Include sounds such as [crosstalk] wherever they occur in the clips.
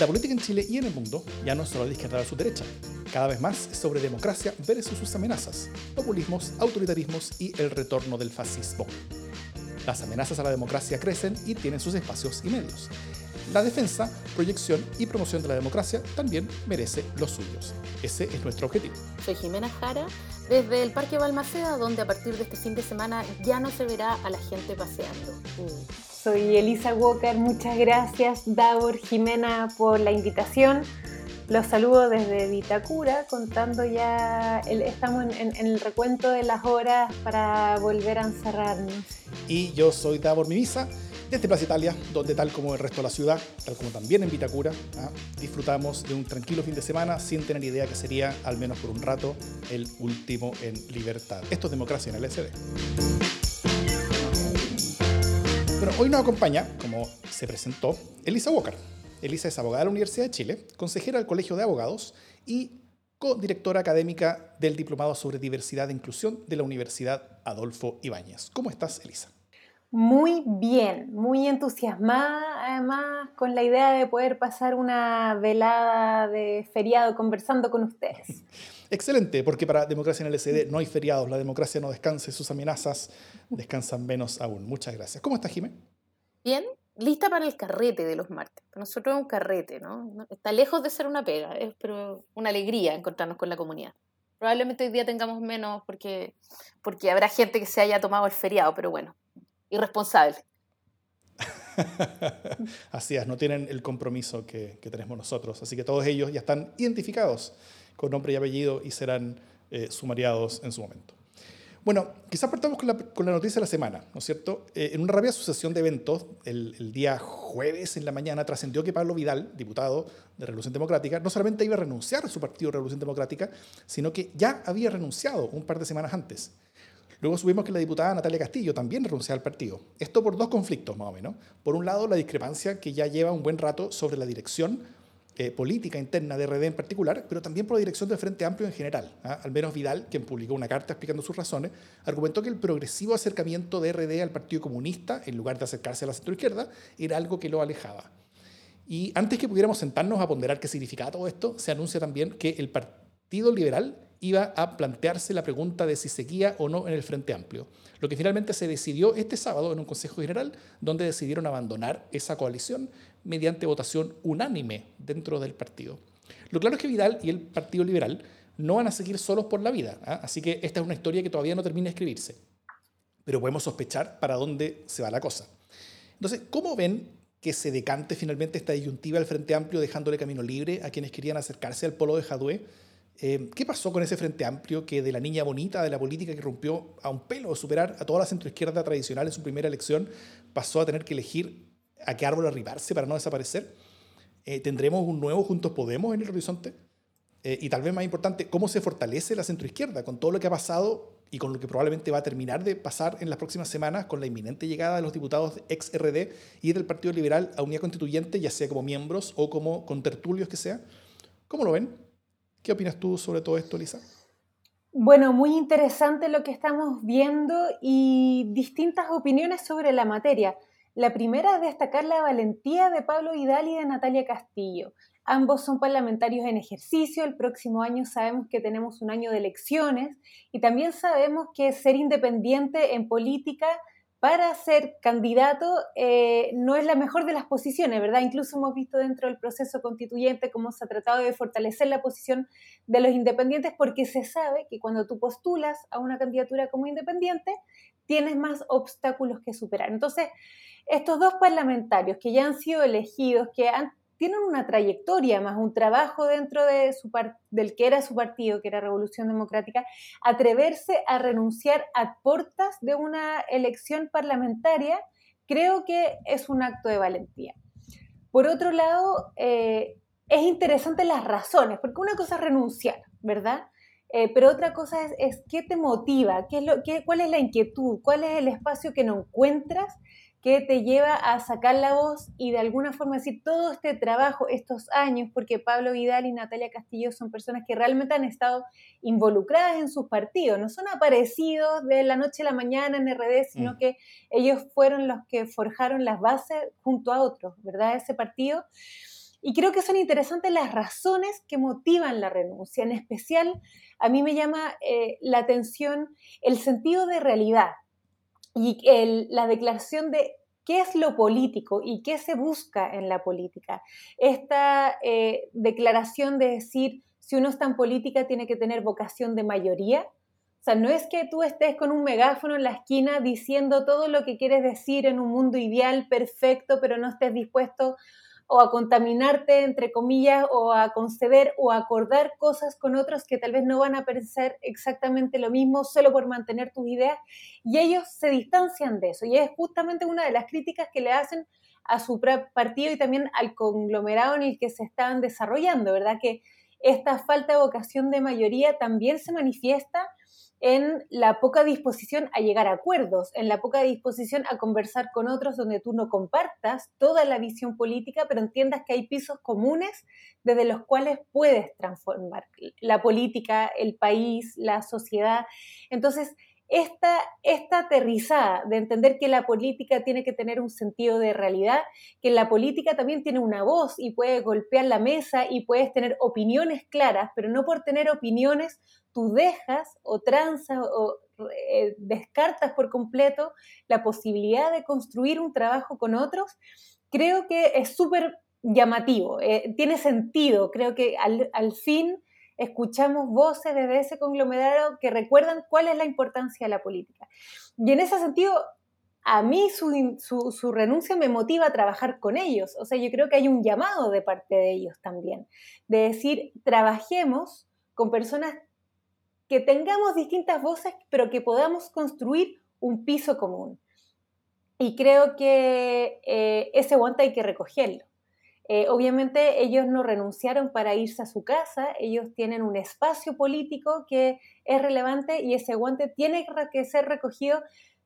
La política en Chile y en el mundo ya no solo de izquierda a su derecha. Cada vez más sobre democracia versus sus amenazas, populismos, autoritarismos y el retorno del fascismo. Las amenazas a la democracia crecen y tienen sus espacios y medios. La defensa, proyección y promoción de la democracia también merece los suyos. Ese es nuestro objetivo. Soy Jimena Jara, desde el Parque Balmaceda, donde a partir de este fin de semana ya no se verá a la gente paseando. Soy Elisa Walker, muchas gracias Davor, Jimena por la invitación. Los saludo desde Vitacura, contando ya, estamos en, el recuento de las horas para volver a encerrarnos. Y yo soy Davor Mimisa, desde Plaza Italia, donde tal como el resto de la ciudad, tal como también en Vitacura, ¿ah? disfrutamos de un tranquilo fin de semana sin tener idea que sería, al menos por un rato, el último en libertad. Esto es democracia en el SD. Bueno, hoy nos acompaña, como se presentó, Elisa Walker. Elisa es abogada de la Universidad de Chile, consejera del Colegio de Abogados y co-directora académica del Diplomado sobre Diversidad e Inclusión de la Universidad Adolfo Ibáñez. ¿Cómo estás, Elisa? Muy bien, muy entusiasmada además con la idea de poder pasar una velada de feriado conversando con ustedes. [laughs] Excelente, porque para democracia en el SD no hay feriados, la democracia no descansa sus amenazas descansan menos aún. Muchas gracias. ¿Cómo estás, Jimé? Bien, lista para el carrete de los martes. Para nosotros es un carrete, ¿no? Está lejos de ser una pega, es pero una alegría encontrarnos con la comunidad. Probablemente hoy día tengamos menos porque, porque habrá gente que se haya tomado el feriado, pero bueno, irresponsable. [laughs] Así es, no tienen el compromiso que, que tenemos nosotros. Así que todos ellos ya están identificados con nombre y apellido y serán eh, sumariados en su momento. Bueno, quizás partamos con la, noticia de la semana, ¿no es cierto? Eh, en una rápida sucesión de eventos, el, el día jueves en la mañana trascendió que Pablo Vidal, diputado de Revolución Democrática, no solamente iba a renunciar a su partido Revolución Democrática, sino que ya había renunciado un par de semanas antes. Luego subimos que la diputada Natalia Castillo también renunciaba al partido. Esto por dos conflictos, más o menos. Por un lado, la discrepancia que ya lleva un buen rato sobre la dirección eh, política interna de RD en particular, pero también por la dirección del Frente Amplio en general. ¿ah? Al menos Vidal, quien publicó una carta explicando sus razones, argumentó que el progresivo acercamiento de RD al Partido Comunista, en lugar de acercarse a la centroizquierda, era algo que lo alejaba. Y antes que pudiéramos sentarnos a ponderar qué significaba todo esto, se anuncia también que el Partido Liberal iba a plantearse la pregunta de si seguía o no en el Frente Amplio, lo que finalmente se decidió este sábado en un Consejo General, donde decidieron abandonar esa coalición mediante votación unánime dentro del partido. Lo claro es que Vidal y el Partido Liberal no van a seguir solos por la vida, ¿ah? así que esta es una historia que todavía no termina de escribirse, pero podemos sospechar para dónde se va la cosa. Entonces, ¿cómo ven que se decante finalmente esta disyuntiva del Frente Amplio dejándole camino libre a quienes querían acercarse al polo de Jadue? Eh, ¿Qué pasó con ese Frente Amplio que de la niña bonita de la política que rompió a un pelo de superar a toda la centroizquierda tradicional en su primera elección pasó a tener que elegir a qué árbol arribarse para no desaparecer? Eh, ¿Tendremos un nuevo Juntos Podemos en el horizonte? Eh, y tal vez más importante, ¿cómo se fortalece la centroizquierda con todo lo que ha pasado y con lo que probablemente va a terminar de pasar en las próximas semanas con la inminente llegada de los diputados ex RD y del Partido Liberal a unidad constituyente, ya sea como miembros o como contertulios que sea? ¿Cómo lo ven? ¿Qué opinas tú sobre todo esto, Lisa? Bueno, muy interesante lo que estamos viendo y distintas opiniones sobre la materia. La primera es destacar la valentía de Pablo Vidal y de Natalia Castillo. Ambos son parlamentarios en ejercicio. El próximo año sabemos que tenemos un año de elecciones y también sabemos que ser independiente en política para ser candidato eh, no es la mejor de las posiciones, ¿verdad? Incluso hemos visto dentro del proceso constituyente cómo se ha tratado de fortalecer la posición de los independientes porque se sabe que cuando tú postulas a una candidatura como independiente, tienes más obstáculos que superar. Entonces, estos dos parlamentarios que ya han sido elegidos, que han tienen una trayectoria, más un trabajo dentro de su del que era su partido, que era Revolución Democrática, atreverse a renunciar a puertas de una elección parlamentaria, creo que es un acto de valentía. Por otro lado, eh, es interesante las razones, porque una cosa es renunciar, ¿verdad? Eh, pero otra cosa es, qué te motiva, qué es lo, qué, cuál es la inquietud, cuál es el espacio que no encuentras que te lleva a sacar la voz y de alguna forma decir todo este trabajo, estos años, porque Pablo Vidal y Natalia Castillo son personas que realmente han estado involucradas en sus partidos, no son aparecidos de la noche a la mañana en RD, sino mm. que ellos fueron los que forjaron las bases junto a otros, ¿verdad? Ese partido. Y creo que son interesantes las razones que motivan la renuncia. En especial, a mí me llama eh, la atención el sentido de realidad y la declaración de qué es lo político y qué se busca en la política. Esta eh, declaración de decir, si uno está en política tiene que tener vocación de mayoría. O sea, no es que tú estés con un megáfono en la esquina diciendo todo lo que quieres decir en un mundo ideal, perfecto, pero no estés dispuesto o a contaminarte, entre comillas, o a conceder o a acordar cosas con otros que tal vez no van a parecer exactamente lo mismo solo por mantener tus ideas. Y ellos se distancian de eso. Y es justamente una de las críticas que le hacen a su partido y también al conglomerado en el que se estaban desarrollando, ¿verdad? Que esta falta de vocación de mayoría también se manifiesta en la poca disposición a llegar a acuerdos, en la poca disposición a conversar con otros donde tú no compartas toda la visión política, pero entiendas que hay pisos comunes desde los cuales puedes transformar la política, el país, la sociedad. Entonces, esta, esta aterrizada de entender que la política tiene que tener un sentido de realidad, que la política también tiene una voz y puede golpear la mesa y puedes tener opiniones claras, pero no por tener opiniones tú dejas o transas o eh, descartas por completo la posibilidad de construir un trabajo con otros, creo que es súper llamativo, eh, tiene sentido, creo que al, al fin escuchamos voces desde ese conglomerado que recuerdan cuál es la importancia de la política. Y en ese sentido, a mí su, su, renuncia me motiva a trabajar con ellos. O sea, yo creo que hay un llamado de parte de ellos también, de decir, trabajemos con personas que tengamos distintas voces, pero que podamos construir un piso común. Y creo que eh, ese guante hay que recogerlo. Eh, obviamente ellos no renunciaron para irse a su casa, ellos tienen un espacio político que es relevante y ese guante tiene que ser recogido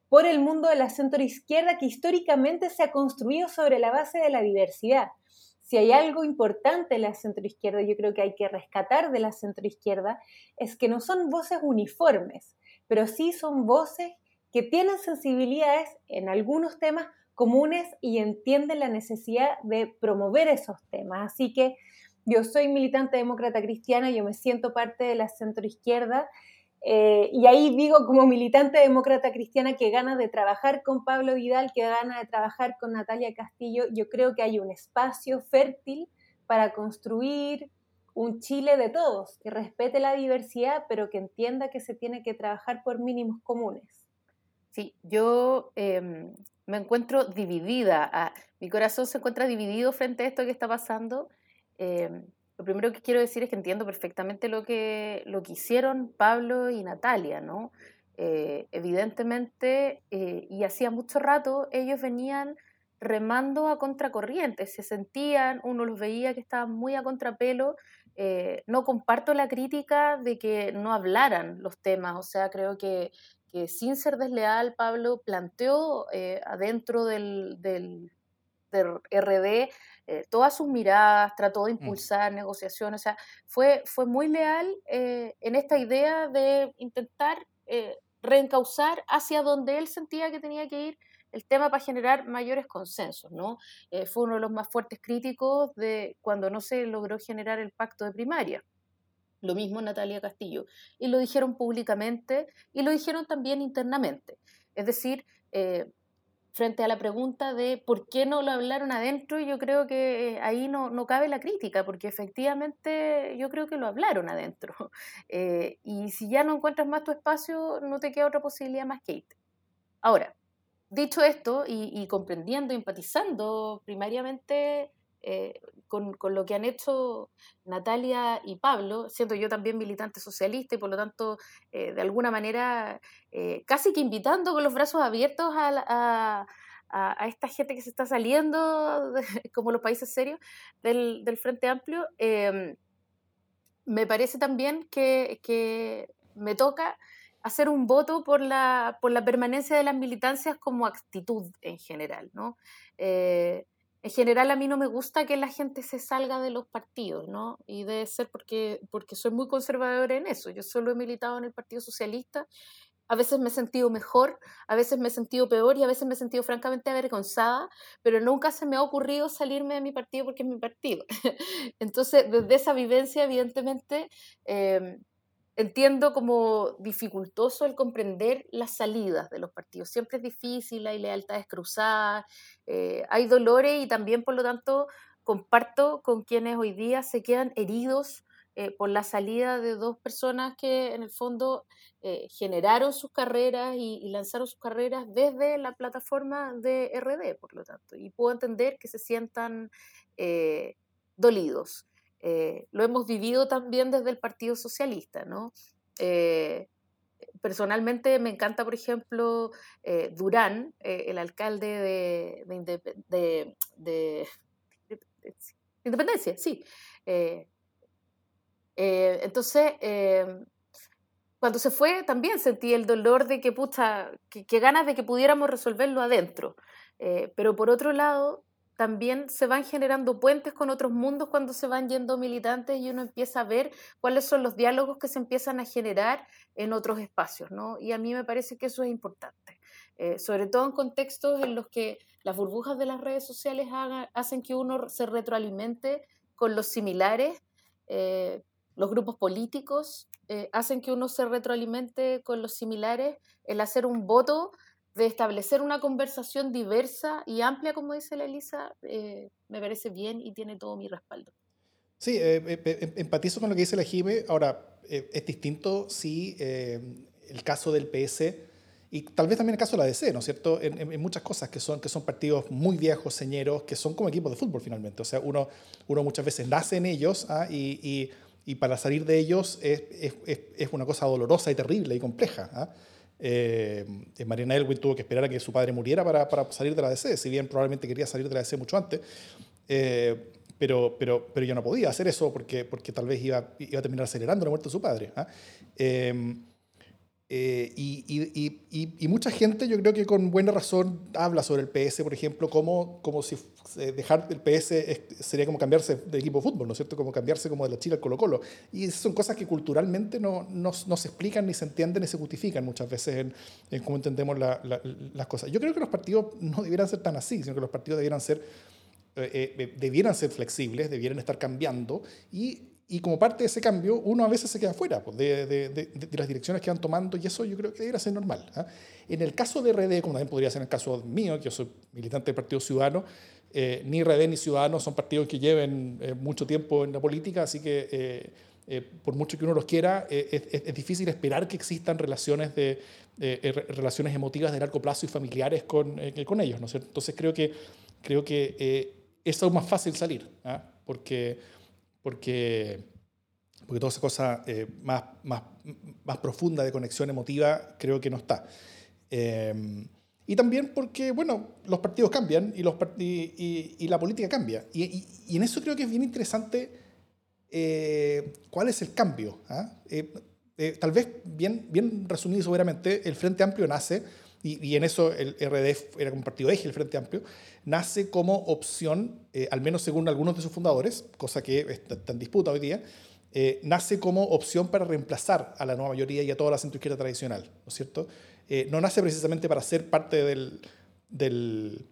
por el mundo de la centro izquierda que históricamente se ha construido sobre la base de la diversidad. Si hay algo importante en la centro izquierda, yo creo que hay que rescatar de la centro izquierda, es que no son voces uniformes, pero sí son voces que tienen sensibilidades en algunos temas comunes y entienden la necesidad de promover esos temas. Así que yo soy militante demócrata cristiana, yo me siento parte de la centroizquierda eh, y ahí digo como militante demócrata cristiana que gana de trabajar con Pablo Vidal, que gana de trabajar con Natalia Castillo, yo creo que hay un espacio fértil para construir un Chile de todos, que respete la diversidad, pero que entienda que se tiene que trabajar por mínimos comunes. Sí, yo em, me encuentro dividida. Ah, mi corazón se encuentra dividido frente a esto que está pasando. Em, lo primero que quiero decir es que entiendo perfectamente lo que, lo que hicieron Pablo y Natalia, ¿no? Eh, evidentemente, eh, y hacía mucho rato, ellos venían remando a contracorriente, se sentían, uno los veía que estaban muy a contrapelo. Eh, no comparto la crítica de que no hablaran los temas, o sea, creo que que sin ser desleal, Pablo planteó eh, adentro del, del, RD eh, todas sus miradas, trató de mm. impulsar negociaciones, o sea, fue, fue muy leal eh, en esta idea de intentar reencauzar hacia donde él sentía que tenía que ir el tema para generar mayores consensos, ¿no? fue uno de los más fuertes críticos de cuando no se logró generar el pacto de primaria. Lo mismo Natalia Castillo. Y lo dijeron públicamente y lo dijeron también internamente. Es decir, eh, frente a la pregunta de por qué no lo hablaron adentro, yo creo que eh, ahí no, no cabe la crítica, porque efectivamente yo creo que lo hablaron adentro. [laughs] Eh, y si ya no encuentras más tu espacio, no te queda otra posibilidad más que irte. Ahora, dicho esto y, y comprendiendo, empatizando primariamente eh, con, con, lo que han hecho Natalia y Pablo, siendo yo también militante socialista y por lo tanto, eh, de alguna manera, eh, casi que invitando con los brazos abiertos a, a, a, esta gente que se está saliendo, [laughs] como los países serios, del, del Frente Amplio, em, me parece también que, que, me toca hacer un voto por la, por la permanencia de las militancias como actitud en general, ¿no? En general a mí no me gusta que la gente se salga de los partidos, ¿no? Y debe ser porque, porque soy muy conservadora en eso. Yo solo he militado en el Partido Socialista a veces me he sentido mejor, a veces me he sentido peor y a veces me he sentido francamente avergonzada, pero nunca se me ha ocurrido salirme de mi partido porque es mi partido. [laughs] Entonces, desde esa vivencia, evidentemente, em, entiendo como dificultoso el comprender las salidas de los partidos. Siempre es difícil, hay lealtades cruzadas, eh, hay dolores y también, por lo tanto, comparto con quienes hoy día se quedan heridos eh, por la salida de dos personas que en el fondo eh, generaron sus carreras y, lanzaron sus carreras desde la plataforma de RD, por lo tanto. Y puedo entender que se sientan eh, lo hemos vivido también desde el Partido Socialista, ¿no? personalmente me encanta, por ejemplo, Durán, el alcalde de, de, de, Independencia, sí. Eh, entonces, cuando se fue también sentí el dolor de que, pucha, que, ganas de que pudiéramos resolverlo adentro. Eh, pero por otro lado, también se van generando puentes con otros mundos cuando se van yendo militantes y uno empieza a ver cuáles son los diálogos que se empiezan a generar en otros espacios, ¿no? Y a mí me parece que eso es importante, eh, sobre todo en contextos en los que las burbujas de las redes sociales hacen que uno se retroalimente con los similares, los grupos políticos eh, hacen que uno se retroalimente con los similares, el hacer un voto de establecer una conversación diversa y amplia, como dice la Elisa, eh, me parece bien y tiene todo mi respaldo. Sí, eh, empatizo con lo que dice la Jime. Ahora, es distinto si el caso del PS y tal vez también el caso de la DC, ¿no es cierto? En, muchas cosas que son, que son partidos muy viejos, señeros, que son como equipos de fútbol finalmente. O sea, uno, uno muchas veces nace en ellos ¿ah? y y para salir de ellos es, es, es, una cosa dolorosa y terrible y compleja. ¿ah? Eh, Mariana Elwin tuvo que esperar a que su padre muriera para, salir de la DC, si bien probablemente quería salir de la DC mucho antes, eh, pero, pero, pero ya no podía hacer eso porque, porque tal vez iba, iba a terminar acelerando la muerte de su padre. ¿ah? Eh, eh, y, y, y, mucha gente, yo creo que con buena razón, habla sobre el PS, por ejemplo, como, como si dejar el PS sería como cambiarse de equipo de fútbol, ¿no es cierto? Como cambiarse como de la Chile al Colo-Colo. Y son cosas que culturalmente no, no, no, se explican, ni se entienden, ni se justifican muchas veces en, en cómo entendemos las cosas. Yo creo que los partidos no debieran ser tan así, sino que los partidos debieran ser, eh, eh, debieran ser flexibles, debieran estar cambiando y y como parte de ese cambio, uno a veces se queda fuera pues, de, de, de, las direcciones que van tomando y eso yo creo que debería ser normal. ¿ah? En el caso de RD, como también podría ser en el caso mío, que yo soy militante del Partido Ciudadano, eh, ni RD ni Ciudadanos son partidos que lleven eh, mucho tiempo en la política, así que eh, por mucho que uno los quiera, es, es, difícil esperar que existan relaciones, de, relaciones emotivas de largo plazo y familiares con, con ellos. ¿no? Entonces creo que, creo que es aún más fácil salir, ¿ah? porque porque, porque toda esa cosa eh, más, más, más profunda de conexión emotiva creo que no está. Em, y también porque, bueno, los partidos cambian y, los y, y, la política cambia. Y, y, en eso creo que es bien interesante eh, cuál es el cambio. ¿ah? Eh, tal vez, bien, bien resumido y soberamente, el Frente Amplio nace, y, en eso el RDF era como partido eje, el Frente Amplio, nace como opción, eh, al menos según algunos de sus fundadores, cosa que está en disputa hoy día, eh, nace como opción para reemplazar a la nueva mayoría y a toda la centroizquierda tradicional, ¿no es cierto? Eh, no nace precisamente para ser parte del, del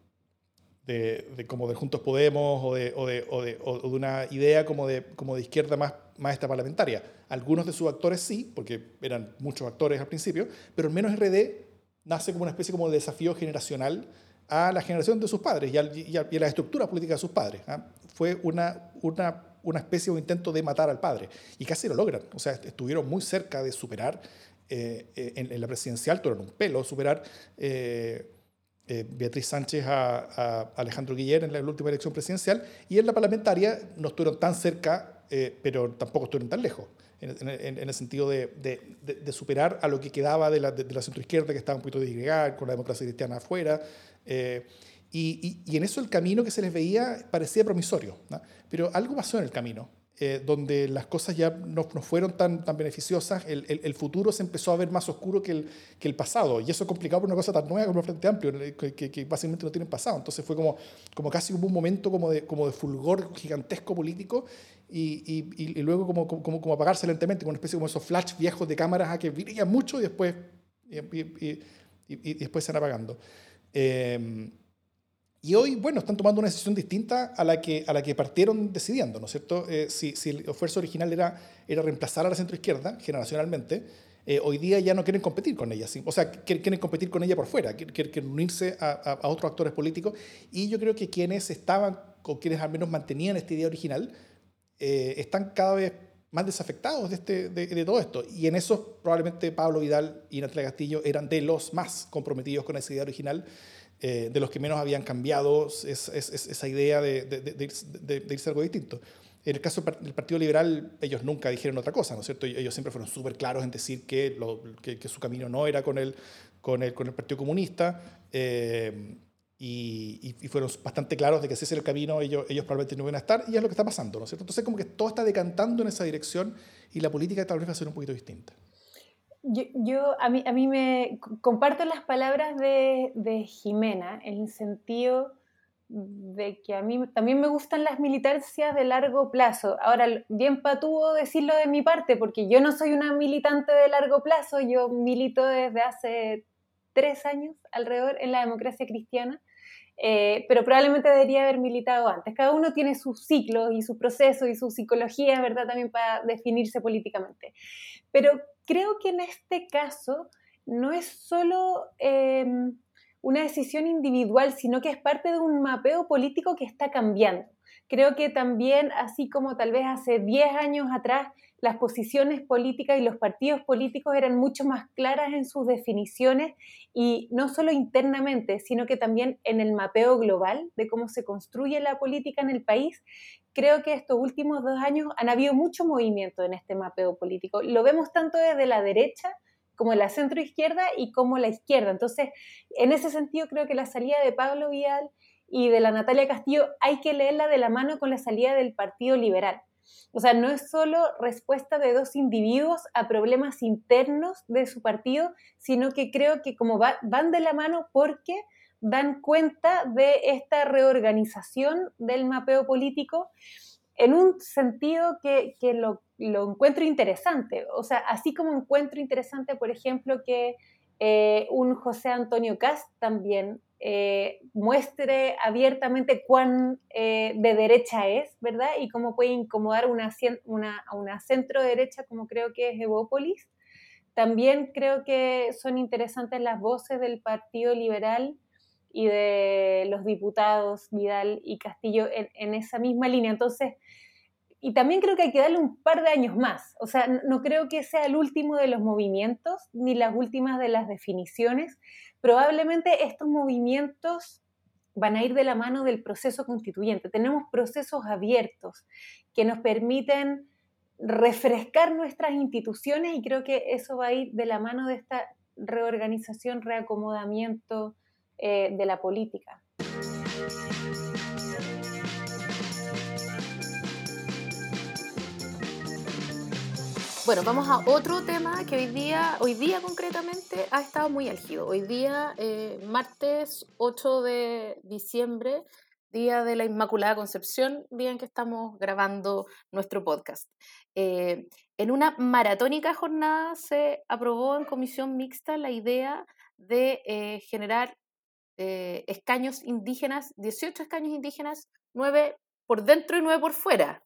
de, como de Juntos Podemos o de, o de, o de, o de una idea como de, como de izquierda más, más esta parlamentaria. Algunos de sus actores sí, porque eran muchos actores al principio, pero al menos RD nace como una especie como de desafío generacional a la generación de sus padres y a, y a, las estructuras políticas de sus padres. ¿ah? Fue una, una, una especie de intento de matar al padre y casi lo logran. O sea, estuvieron muy cerca de superar eh, eh, en, la presidencial, tuvieron un pelo, superar eh, Beatriz Sánchez a, a, Alejandro Guiller en la, última elección presidencial y en la parlamentaria no estuvieron tan cerca, pero tampoco estuvieron tan lejos. En, en, el sentido de, de, de, superar a lo que quedaba de la, de, la centroizquierda, que estaba un poquito disgregada, con la democracia cristiana afuera, eh, y, y, en eso el camino que se les veía parecía promisorio, pero algo pasó en el camino, eh, donde las cosas ya no, no fueron tan, tan beneficiosas, el, el, el, futuro se empezó a ver más oscuro que el, que el pasado, y eso es complicado por una cosa tan nueva como el Frente Amplio, que, que, que, básicamente no tienen pasado, entonces fue como, como casi como un momento como de, como de fulgor gigantesco político, y, y, y luego como, como, como, apagarse lentamente, con una especie como esos flash viejos de cámaras a que brillan mucho y después y, después se van apagando. Em, y hoy, bueno, están tomando una decisión distinta a la que, a la que partieron decidiendo, ¿no es cierto? Eh, si, si, el esfuerzo original era, era reemplazar a la centroizquierda, generacionalmente, eh, hoy día ya no quieren competir con ella. O sea, quieren competir con ella por fuera, quieren, unirse a, a, otros actores políticos. Y yo creo que quienes estaban, o quienes al menos mantenían esta idea original, eh, están cada vez más desafectados de, este, de, todo esto. Y en eso probablemente Pablo Vidal y Natalia Castillo eran de los más comprometidos con esa idea original, eh, de los que menos habían cambiado esa idea de, de, irse algo distinto. En el caso del Partido Liberal, ellos nunca dijeron otra cosa, ¿no es cierto? Ellos siempre fueron súper claros en decir que, lo, que, su camino no era con el, con el, con el Partido Comunista. Eh, y, fueron bastante claros de que ese es el camino, ellos, ellos probablemente no van a estar, y es lo que está pasando, ¿no es cierto? Entonces, como que todo está decantando en esa dirección y la política tal vez va a ser un poquito distinta. Yo, yo a, mí, a mí me comparto las palabras de, de Jimena en el sentido de que a mí también me gustan las militancias de largo plazo. Ahora, bien patúo decirlo de mi parte, porque yo no soy una militante de largo plazo, yo milito desde hace tres años alrededor en la democracia cristiana, eh, pero probablemente debería haber militado antes. Cada uno tiene sus ciclos y su proceso y su psicología, ¿verdad? También para definirse políticamente. Pero creo que en este caso no es solo em, una decisión individual, sino que es parte de un mapeo político que está cambiando. Creo que también, así como tal vez hace 10 años atrás, las posiciones políticas y los partidos políticos eran mucho más claras en sus definiciones y no solo internamente, sino que también en el mapeo global de cómo se construye la política en el país. Creo que estos últimos dos años han habido mucho movimiento en este mapeo político. Lo vemos tanto desde la derecha como la centroizquierda y como la izquierda. Entonces, en ese sentido, creo que la salida de Pablo Vial y de la Natalia Castillo hay que leerla de la mano con la salida del Partido Liberal. O sea, no es solo respuesta de dos individuos a problemas internos de su partido, sino que creo que como van de la mano porque dan cuenta de esta reorganización del mapeo político en un sentido que, lo, encuentro interesante. O sea, así como encuentro interesante, por ejemplo, que eh, un José Antonio Cast también eh, muestre abiertamente cuán eh, de derecha es, ¿verdad? Y cómo puede incomodar una, una, centro derecha como creo que es Evópolis. También creo que son interesantes las voces del Partido Liberal y de los diputados Vidal y Castillo en, en esa misma línea. Entonces, y también creo que hay que darle un par de años más. O sea, no creo que sea el último de los movimientos ni las últimas de las definiciones. Probablemente estos movimientos van a ir de la mano del proceso constituyente. Tenemos procesos abiertos que nos permiten refrescar nuestras instituciones y creo que eso va a ir de la mano de esta reorganización, reacomodamiento eh, de la política. Bueno, vamos a otro tema que hoy día, hoy día concretamente, ha estado muy álgido. Hoy día, eh, martes 8 de diciembre, día de la Inmaculada Concepción, día en que estamos grabando nuestro podcast. Eh, en una maratónica jornada se aprobó en comisión mixta la idea de eh, generar escaños indígenas, 18 escaños indígenas, 9 por dentro y 9 por fuera.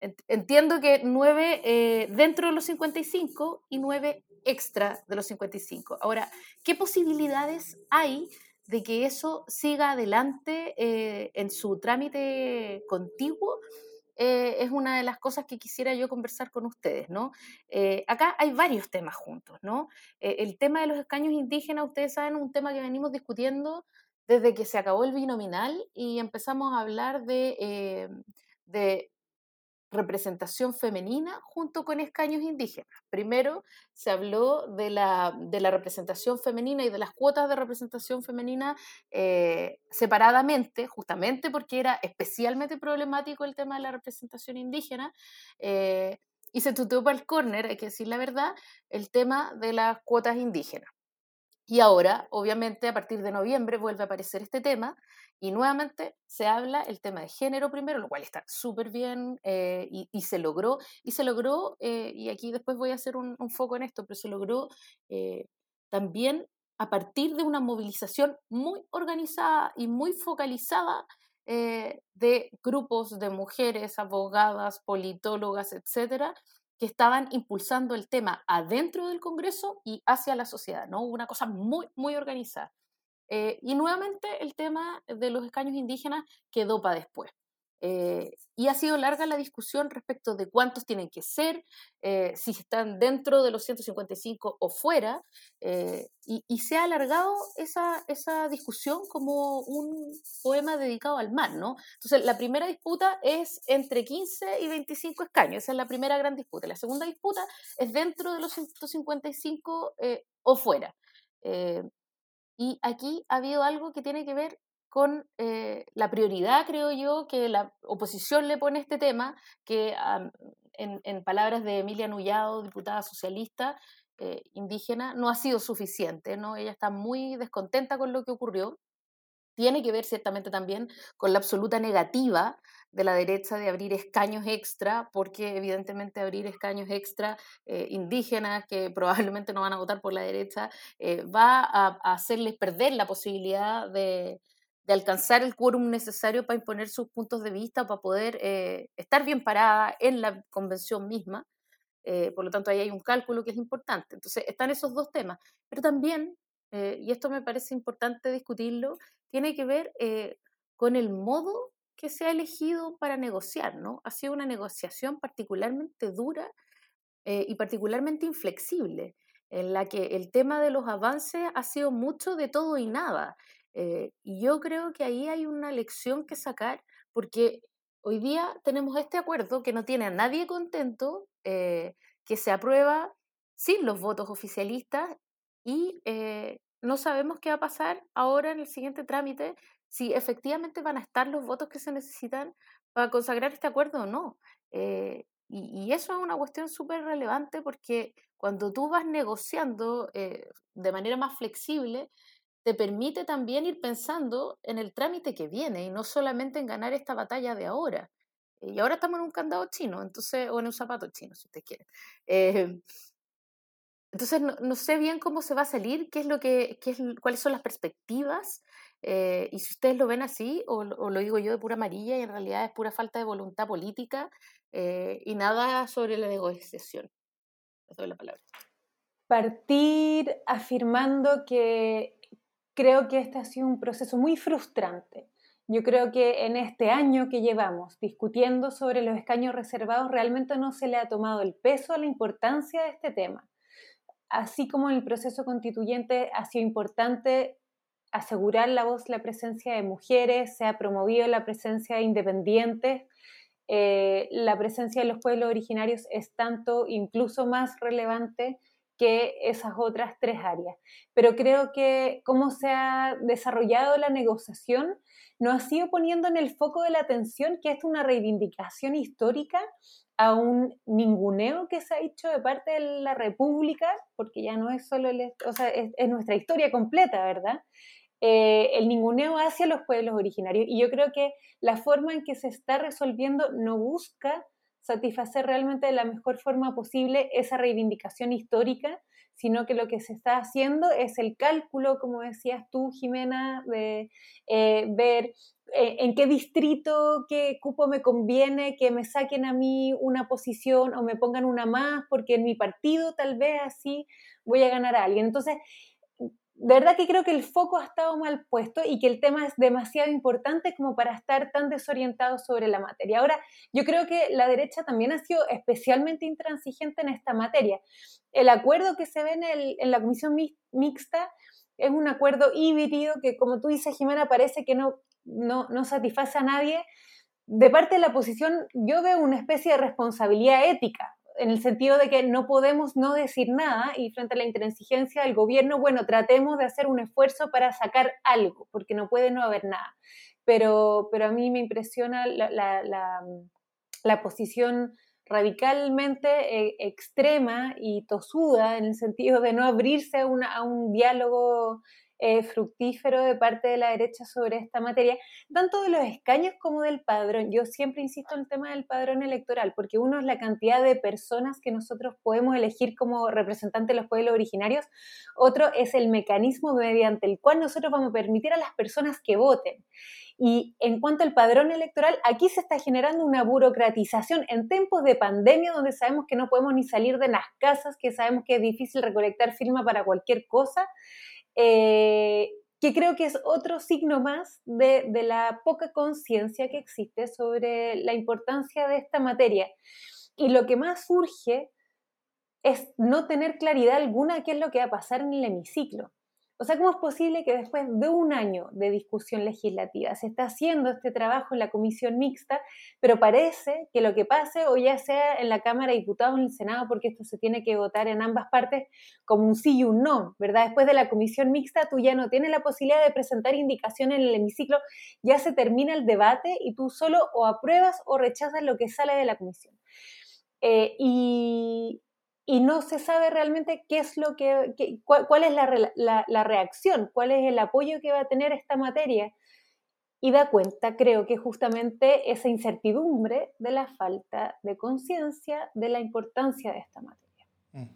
Entiendo que nueve eh, dentro de los 55 y nueve extra de los 55. Ahora, ¿qué posibilidades hay de que eso siga adelante eh, en su trámite contiguo? Eh, es una de las cosas que quisiera yo conversar con ustedes, ¿no? acá hay varios temas juntos, ¿no? el tema de los escaños indígenas, ustedes saben, un tema que venimos discutiendo desde que se acabó el binominal y empezamos a hablar de, de representación femenina junto con escaños indígenas. Primero se habló de la, representación femenina y de las cuotas de representación femenina eh, separadamente, justamente porque era especialmente problemático el tema de la representación indígena. Eh, y se tuteó para el córner, hay que decir la verdad, el tema de las cuotas indígenas. Y ahora, obviamente, a partir de noviembre vuelve a aparecer este tema y nuevamente se habla el tema de género primero, lo cual está súper bien eh, y, se logró, y se logró, eh, y aquí después voy a hacer un, foco en esto, pero se logró eh, también a partir de una movilización muy organizada y muy focalizada de grupos de mujeres, abogadas, politólogas, etcétera, que estaban impulsando el tema adentro del Congreso y hacia la sociedad, ¿no? Una cosa muy, muy organizada. Eh, y nuevamente el tema de los escaños indígenas quedó para después. Eh, y ha sido larga la discusión respecto de cuántos tienen que ser, eh, si están dentro de los 155 o fuera, y, se ha alargado esa, esa, discusión como un poema dedicado al mar, ¿no? Entonces, la primera disputa es entre 15 y 25 escaños, esa es la primera gran disputa. La segunda disputa es dentro de los 155 o fuera. Y aquí ha habido algo que tiene que ver con eh, la prioridad, creo yo, que la oposición le pone a este tema, que en, palabras de Emilia Nullado, diputada socialista eh, indígena, no ha sido suficiente. ¿no? Ella está muy descontenta con lo que ocurrió. Tiene que ver ciertamente también con la absoluta negativa de la derecha de abrir escaños extra, porque evidentemente abrir escaños extra eh, indígenas que [laughs] probablemente no van a votar por la derecha, eh, va a, hacerles perder la posibilidad de, alcanzar el quórum necesario para imponer sus puntos de vista, para poder eh, estar bien parada en la convención misma. por lo tanto, ahí hay un cálculo que es importante. Entonces, están esos dos temas. Pero también, y esto me parece importante discutirlo, tiene que ver con el modo que se ha elegido para negociar, ¿no? Ha sido una negociación particularmente dura eh, y particularmente inflexible, en la que el tema de los avances ha sido mucho de todo y nada. Eh, y yo creo que ahí hay una lección que sacar, porque hoy día tenemos este acuerdo que no tiene a nadie contento, eh, que se aprueba sin los votos oficialistas y no sabemos qué va a pasar ahora en el siguiente trámite si efectivamente van a estar los votos que se necesitan para consagrar este acuerdo o no. Eh, y, eso es una cuestión súper relevante porque cuando tú vas negociando eh, de manera más flexible, te permite también ir pensando en el trámite que viene y no solamente en ganar esta batalla de ahora. Y ahora estamos en un candado chino, entonces, o en un zapato chino, si usted quiere. Eh, entonces, no, sé bien cómo se va a salir, qué es lo que, qué es, cuáles son las perspectivas eh, y si ustedes lo ven así, o, lo digo yo de pura amarilla, y en realidad es pura falta de voluntad política eh, y nada sobre la negociación. Doy la palabra. Partir afirmando que creo que este ha sido un proceso muy frustrante. Yo creo que en este año que llevamos discutiendo sobre los escaños reservados, realmente no se le ha tomado el peso a la importancia de este tema. Así como en el proceso constituyente ha sido importante asegurar la voz, la presencia de mujeres, se ha promovido la presencia de independientes. Eh, la presencia de los pueblos originarios es tanto, incluso más relevante que esas otras tres áreas. Pero creo que cómo se ha desarrollado la negociación nos ha sido poniendo en el foco de la atención que es una reivindicación histórica a un ninguneo que se ha hecho de parte de la República, porque ya no es solo, o sea, es nuestra historia completa, ¿verdad? Eh, el ninguneo hacia los pueblos originarios. Y yo creo que la forma en que se está resolviendo no busca satisfacer realmente de la mejor forma posible esa reivindicación histórica, sino que lo que se está haciendo es el cálculo, como decías tú, Jimena, de eh, ver eh, en qué distrito, qué cupo me conviene, que me saquen a mí una posición o me pongan una más, porque en mi partido tal vez así voy a ganar a alguien. Entonces, de verdad que creo que el foco ha estado mal puesto y que el tema es demasiado importante como para estar tan desorientado sobre la materia. Ahora, yo creo que la derecha también ha sido especialmente intransigente en esta materia. El acuerdo que se ve en, la comisión mixta es un acuerdo híbrido que, como tú dices, Jimena, parece que no, no, no satisface a nadie. De parte de la oposición, yo veo una especie de responsabilidad ética en el sentido de que no podemos no decir nada y frente a la intransigencia del gobierno, bueno, tratemos de hacer un esfuerzo para sacar algo, porque no puede no haber nada. Pero, pero a mí me impresiona la, la, posición radicalmente eh, extrema y tosuda en el sentido de no abrirse a, a un diálogo eh, fructífero de parte de la derecha sobre esta materia, tanto de los escaños como del padrón. Yo siempre insisto en el tema del padrón electoral, porque uno es la cantidad de personas que nosotros podemos elegir como representantes de los pueblos originarios, otro es el mecanismo mediante el cual nosotros vamos a permitir a las personas que voten. Y en cuanto al padrón electoral, aquí se está generando una burocratización en tiempos de pandemia donde sabemos que no podemos ni salir de las casas, que sabemos que es difícil recolectar firma para cualquier cosa. Eh, que creo que es otro signo más de, la poca conciencia que existe sobre la importancia de esta materia. Y lo que más surge es no tener claridad alguna de qué es lo que va a pasar en el hemiciclo. O sea, ¿cómo es posible que después de un año de discusión legislativa se está haciendo este trabajo en la comisión mixta, pero parece que lo que pase, o ya sea en la Cámara de Diputados o en el Senado, porque esto se tiene que votar en ambas partes como un sí y un no, ¿verdad? Después de la comisión mixta, tú ya no tienes la posibilidad de presentar indicaciones en el hemiciclo, ya se termina el debate y tú solo o apruebas o rechazas lo que sale de la comisión. Eh, y, y no se sabe realmente qué es lo que, cuál, es la, reacción, cuál es el apoyo que va a tener esta materia. Y da cuenta, creo que justamente esa incertidumbre de la falta de conciencia de la importancia de esta materia. Mm.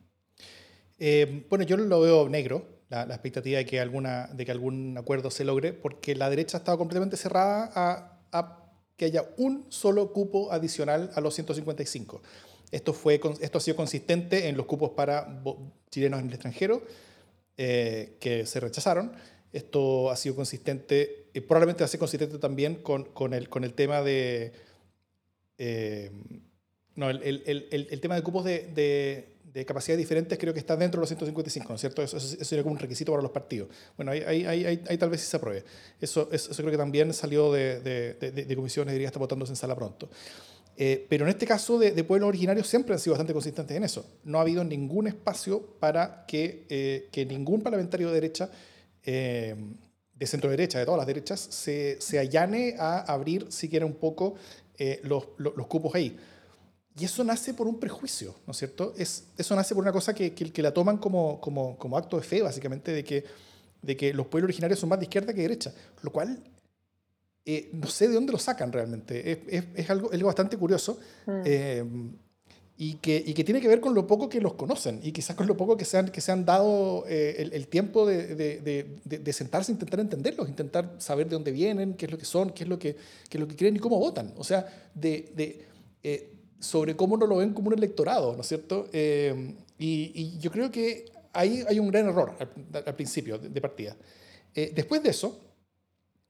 Eh, bueno, yo lo veo negro, la, expectativa de que, alguna, de que algún acuerdo se logre, porque la derecha ha estado completamente cerrada a, a que haya un solo cupo adicional a los 155. Esto, fue, esto ha sido consistente en los cupos para chilenos en el extranjero, eh, que se rechazaron. Esto ha sido consistente, y probablemente va a ser consistente también con, con, el, con el tema de... Eh, no, el, el, el, tema de cupos de, de, de, capacidades diferentes creo que está dentro de los 155, ¿no es cierto? Eso, eso, sería como un requisito para los partidos. Bueno, ahí, ahí, ahí, ahí tal vez sí se apruebe. Eso, eso, creo que también salió de, de comisiones, diría, está votándose en sala pronto. Eh, pero en este caso de, pueblos originarios siempre han sido bastante consistentes en eso. No ha habido ningún espacio para que, eh, que ningún parlamentario de derecha, eh, de centro derecha, de todas las derechas, se, se allane a abrir siquiera un poco los, los, cupos ahí. Y eso nace por un prejuicio, ¿no es cierto? Es, eso nace por una cosa que, que, que la toman como, como, como, acto de fe, básicamente, de que, de que los pueblos originarios son más de izquierda que de derecha, lo cual eh, no sé de dónde lo sacan realmente. Es, es, algo, algo, bastante curioso mm. eh, y, que, y, que, tiene que ver con lo poco que los conocen y quizás con lo poco que se han, que se han dado eh, el, el, tiempo de, de, de, sentarse e intentar entenderlos, intentar saber de dónde vienen, qué es lo que son, qué es lo que, qué es lo que creen y cómo votan. O sea, de, sobre cómo no lo ven como un electorado, ¿no es cierto? Y, y, yo creo que ahí hay un gran error al, al principio de, partida. después de eso,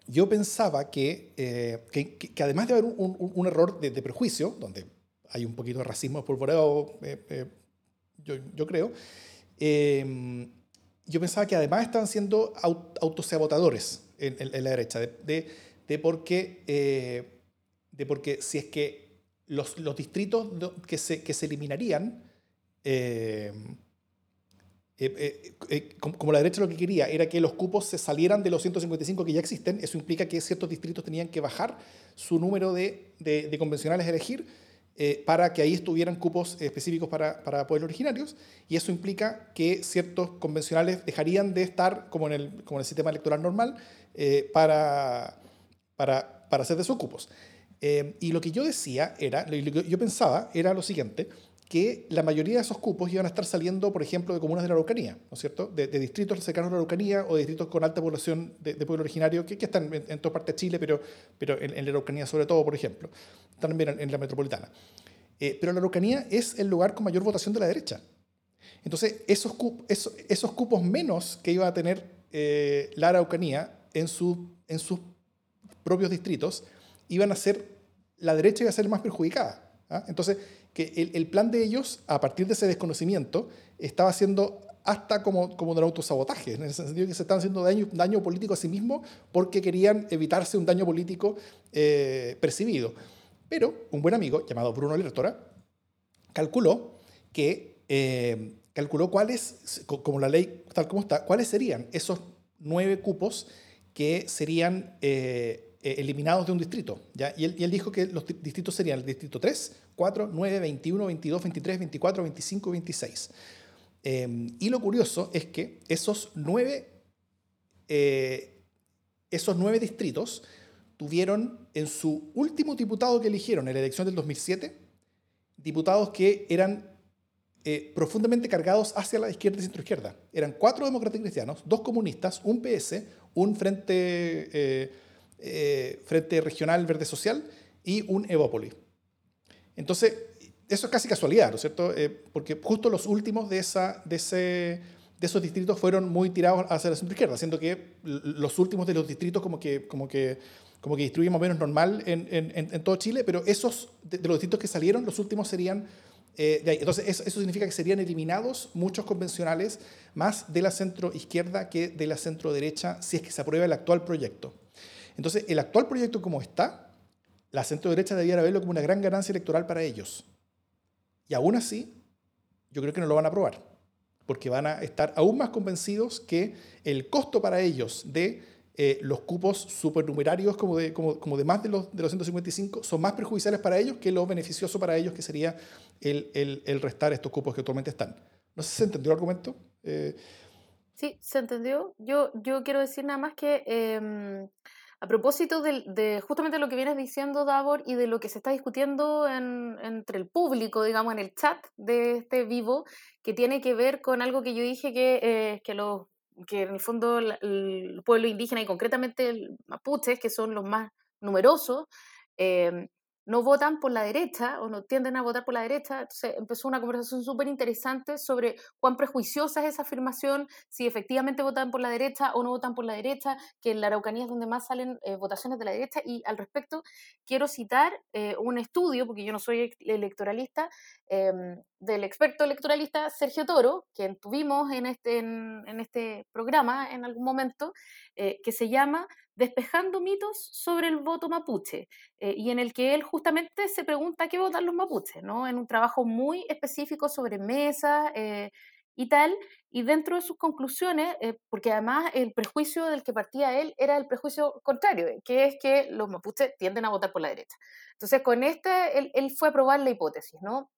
yo pensaba que, eh, que, que, además de haber un, un, error de, prejuicio, donde hay un poquito de racismo espolvoreado, eh, eh, yo, yo, creo, em, yo pensaba que además estaban siendo autosabotadores en, en, la derecha, de, de, de porque, de porque si es que los, los distritos que se, que se eliminarían, eh, eh, eh, como la derecha lo que quería era que los cupos se salieran de los 155 que ya existen, eso implica que ciertos distritos tenían que bajar su número de, de, convencionales a elegir para que ahí estuvieran cupos específicos para, para, pueblos originarios, y eso implica que ciertos convencionales dejarían de estar como en el, como en el sistema electoral normal para, para, para hacer de sus cupos. y lo que yo decía era, lo que yo pensaba era lo siguiente, que la mayoría de esos cupos iban a estar saliendo, por ejemplo, de comunas de la Araucanía, ¿no es cierto? De, distritos cercanos a la Araucanía o distritos con alta población de, pueblo originario, que, que están en, en, toda parte de Chile, pero, pero en, la Araucanía sobre todo, por ejemplo. También en, la metropolitana. Eh, pero la Araucanía es el lugar con mayor votación de la derecha. Entonces, esos cupos menos que iba a tener eh, la Araucanía en, su, en sus propios distritos, iban a ser, la derecha iba a ser más perjudicada. ¿ah? Entonces, que el, plan de ellos, a partir de ese desconocimiento, estaba haciendo hasta como, como un autosabotaje, en el sentido que se estaban haciendo daño, daño político a sí mismos porque querían evitarse un daño político eh, percibido. Pero un buen amigo llamado Bruno Lertora calculó que eh, calculó cuáles, como la ley tal como está, cuáles serían esos nueve cupos que serían eh, eliminados de un distrito. ¿ya? Y, él, y él dijo que los distritos serían el distrito 3, 4, 9, 21, 22, 23, 24, 25 y 26. y lo curioso es que esos nueve, eh, esos nueve distritos tuvieron en su último diputado que eligieron en la elección del 2007, diputados que eran eh, profundamente cargados hacia la izquierda y centroizquierda. Eran cuatro demócratas cristianos, dos comunistas, un PS, un frente, eh, frente regional verde social y un Evópoli. Entonces, eso es casi casualidad, ¿no es cierto? porque justo los últimos de, esa, de, ese, de esos distritos fueron muy tirados hacia la centroizquierda, siendo que los últimos de los distritos como que, como que como que distribuye más o menos normal en, en, en todo Chile, pero esos de, los distritos que salieron, los últimos serían eh, de ahí. Entonces, eso, eso, significa que serían eliminados muchos convencionales más de la centro izquierda que de la centro derecha si es que se aprueba el actual proyecto. Entonces, el actual proyecto como está, la centro derecha debería verlo como una gran ganancia electoral para ellos. Y aún así, yo creo que no lo van a aprobar, porque van a estar aún más convencidos que el costo para ellos de eh, los cupos supernumerarios como de, como, como de más de los, de los 155 son más perjudiciales para ellos que lo beneficioso para ellos que sería el, el, el restar estos cupos que actualmente están. No sé si se entendió el argumento. Eh, sí, se entendió. Yo, yo quiero decir nada más que em, a propósito de, de, justamente lo que vienes diciendo, Davor, y de lo que se está discutiendo en, entre el público, digamos, en el chat de este vivo, que tiene que ver con algo que yo dije que, eh, que los que en el fondo el pueblo indígena y concretamente el mapuche, que son los más numerosos, eh, no votan por la derecha o no tienden a votar por la derecha. Entonces empezó una conversación súper interesante sobre cuán prejuiciosa es esa afirmación, si efectivamente votan por la derecha o no votan por la derecha, que en la Araucanía es donde más salen eh, votaciones de la derecha. Y al respecto quiero citar eh, un estudio, porque yo no soy electoralista, em, del experto electoralista Sergio Toro, que tuvimos en este, en este programa en algún momento, eh, que se llama Despejando mitos sobre el voto mapuche, eh, y en el que él justamente se pregunta qué votan los mapuches, ¿no? en un trabajo muy específico sobre mesas eh, y tal, y dentro de sus conclusiones, porque además el prejuicio del que partía él era el prejuicio contrario, que es que los mapuches tienden a votar por la derecha. Entonces, con este, él, él fue a probar la hipótesis, ¿no?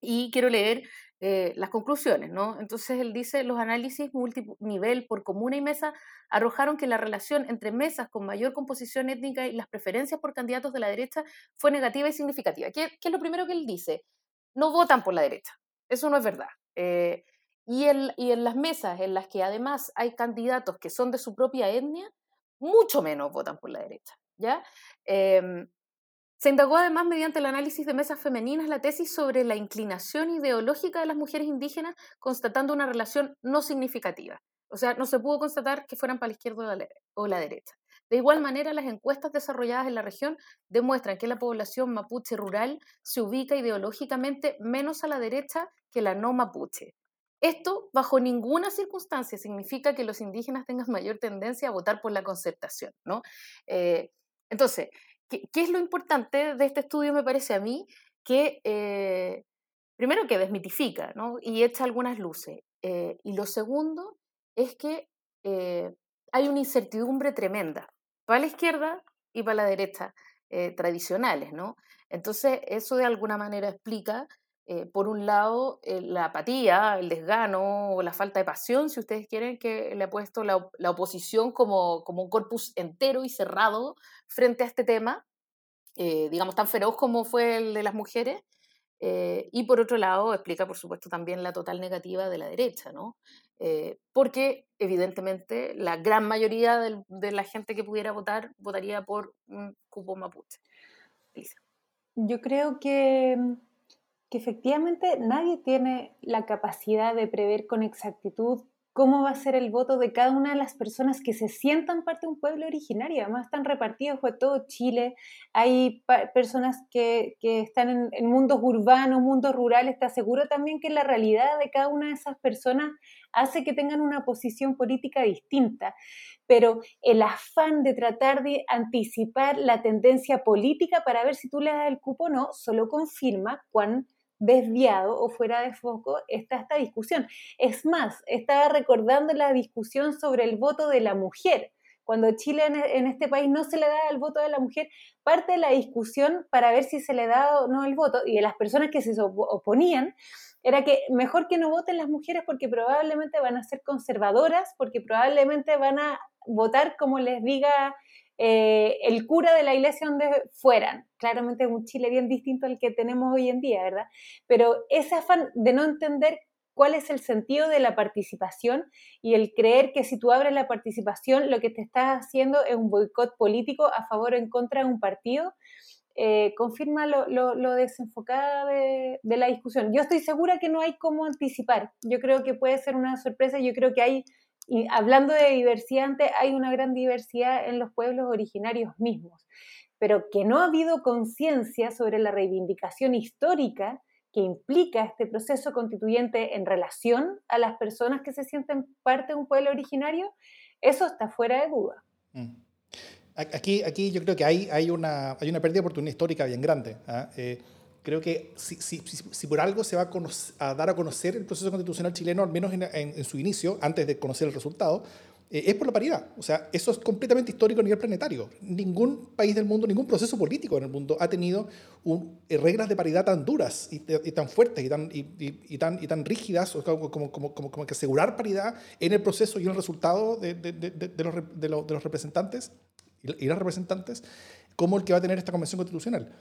Y quiero leer eh, las conclusiones, ¿no? Entonces él dice, los análisis multinivel por comuna y mesa arrojaron que la relación entre mesas con mayor composición étnica y las preferencias por candidatos de la derecha fue negativa y significativa. ¿Qué, es lo primero que él dice? No votan por la derecha. Eso no es verdad. Eh, y, en las mesas en las que además hay candidatos que son de su propia etnia, mucho menos votan por la derecha. ¿ya? Em, se indagó además mediante el análisis de mesas femeninas la tesis sobre la inclinación ideológica de las mujeres indígenas, constatando una relación no significativa. O sea, no se pudo constatar que fueran para la izquierda o la derecha. De igual manera, las encuestas desarrolladas en la región demuestran que la población mapuche rural se ubica ideológicamente menos a la derecha que la no mapuche. Esto, bajo ninguna circunstancia, significa que los indígenas tengan mayor tendencia a votar por la concertación. ¿no? Eh, entonces, ¿qué, es lo importante de este estudio, me parece a mí? Que eh, primero que desmitifica ¿no? y echa algunas luces. Eh, y lo segundo es que eh, hay una incertidumbre tremenda para la izquierda y para la derecha tradicionales. ¿no? Entonces, eso de alguna manera explica eh, por un lado, eh, la apatía, el desgano o la falta de pasión, si ustedes quieren, que le ha puesto la, oposición como, como, un corpus entero y cerrado frente a este tema, eh, digamos, tan feroz como fue el de las mujeres. y por otro lado, explica, por supuesto, también la total negativa de la derecha, ¿no? porque, evidentemente, la gran mayoría de la gente que pudiera votar votaría por un cupo mapuche. Yo creo que que efectivamente nadie tiene la capacidad de prever con exactitud cómo va a ser el voto de cada una de las personas que se sientan parte de un pueblo originario. Además, están repartidos por todo Chile. Hay personas que, están en, mundos urbanos, mundos rurales. Te aseguro también que la realidad de cada una de esas personas hace que tengan una posición política distinta. Pero el afán de tratar de anticipar la tendencia política para ver si tú le das el cupo o no, solo confirma cuán desviado o fuera de foco está esta discusión. Es más, estaba recordando la discusión sobre el voto de la mujer, cuando Chile en, este país no se le da el voto a la mujer, parte de la discusión para ver si se le da o no el voto, y de las personas que se oponían, era que mejor que no voten las mujeres porque probablemente van a ser conservadoras, porque probablemente van a votar como les diga eh, el cura de la iglesia donde fueran. Claramente es un Chile bien distinto al que tenemos hoy en día, ¿verdad? Pero ese afán de no entender cuál es el sentido de la participación y el creer que si tú abres la participación lo que te estás haciendo es un boicot político a favor o en contra de un partido, eh, confirma lo, desenfocada de, la discusión. Yo estoy segura que no hay cómo anticipar. Yo creo que puede ser una sorpresa. Yo creo que hay, y hablando de diversidad, antes, hay una gran diversidad en los pueblos originarios mismos, pero que no ha habido conciencia sobre la reivindicación histórica que implica este proceso constituyente en relación a las personas que se sienten parte de un pueblo originario, eso está fuera de duda. Mm. Aquí, aquí yo creo que hay, hay, una, hay una pérdida de oportunidad histórica bien grande. ¿ah? Eh, creo que si, si, si, por algo se va a, dar a conocer el proceso constitucional chileno, al menos en, en, su inicio, antes de conocer el resultado, eh, es por la paridad. O sea, eso es completamente histórico a nivel planetario. Ningún país del mundo, ningún proceso político en el mundo ha tenido eh, reglas de paridad tan duras y, tan fuertes y tan, y, tan, y tan rígidas como, como, como, como, que asegurar paridad en el proceso y en el resultado de, de, de, los, de los representantes y las representantes como el que va a tener esta convención constitucional.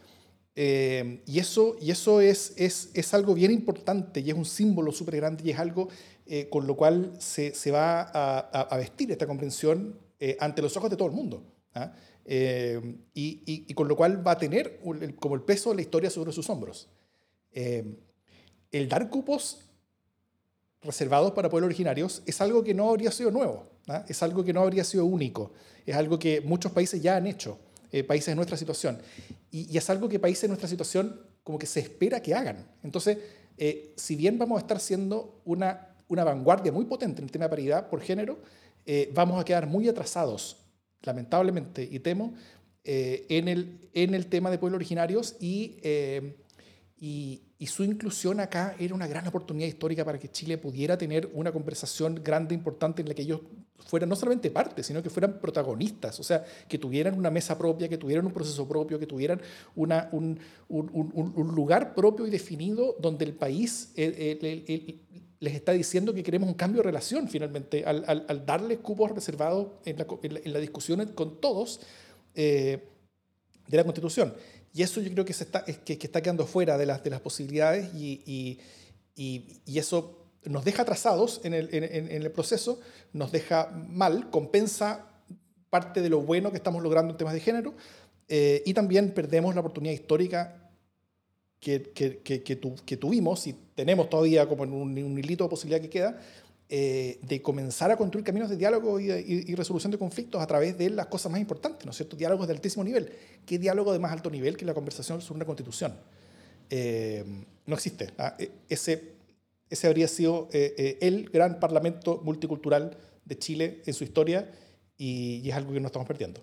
Eh, y eso, y eso es, es, es, algo bien importante y es un símbolo súper grande y es algo eh, con lo cual se, se va a, a, vestir esta convención eh, ante los ojos de todo el mundo. ¿ah? Y, y, con lo cual va a tener como el peso de la historia sobre sus hombros. el dar cupos reservados para pueblos originarios es algo que no habría sido nuevo, ¿ah? es algo que no habría sido único, es algo que muchos países ya han hecho, eh, países de nuestra situación, y, es algo que países de nuestra situación como que se espera que hagan. Entonces, eh, si bien vamos a estar siendo una, una vanguardia muy potente en el tema de paridad por género, eh, vamos a quedar muy atrasados, lamentablemente, y temo, en, el, en el tema de pueblos originarios y y, su inclusión acá era una gran oportunidad histórica para que Chile pudiera tener una conversación grande, importante, en la que ellos fueran no solamente parte, sino que fueran protagonistas, o sea, que tuvieran una mesa propia, que tuvieran un proceso propio, que tuvieran una, un, un, un, lugar propio y definido donde el país les está diciendo que queremos un cambio de relación finalmente, al, al, al darles cupos reservados en la, en la, discusión con todos eh, de la Constitución. Y eso yo creo que, se está, que, que está quedando fuera de las, de las posibilidades y, y, y, eso nos deja atrasados en el, proceso, nos deja mal, compensa parte de lo bueno que estamos logrando en temas de género eh, y también perdemos la oportunidad histórica que, que, tuvimos y tenemos todavía como un, un hilito de posibilidad que queda eh, de comenzar a construir caminos de diálogo y, resolución de conflictos a través de las cosas más importantes, ¿no es cierto? Diálogos de altísimo nivel. ¿Qué diálogo de más alto nivel que la conversación sobre una constitución? Eh, no existe. ¿ah? E, ese, ese habría sido eh, el gran parlamento multicultural de Chile en su historia y, y es algo que no estamos perdiendo.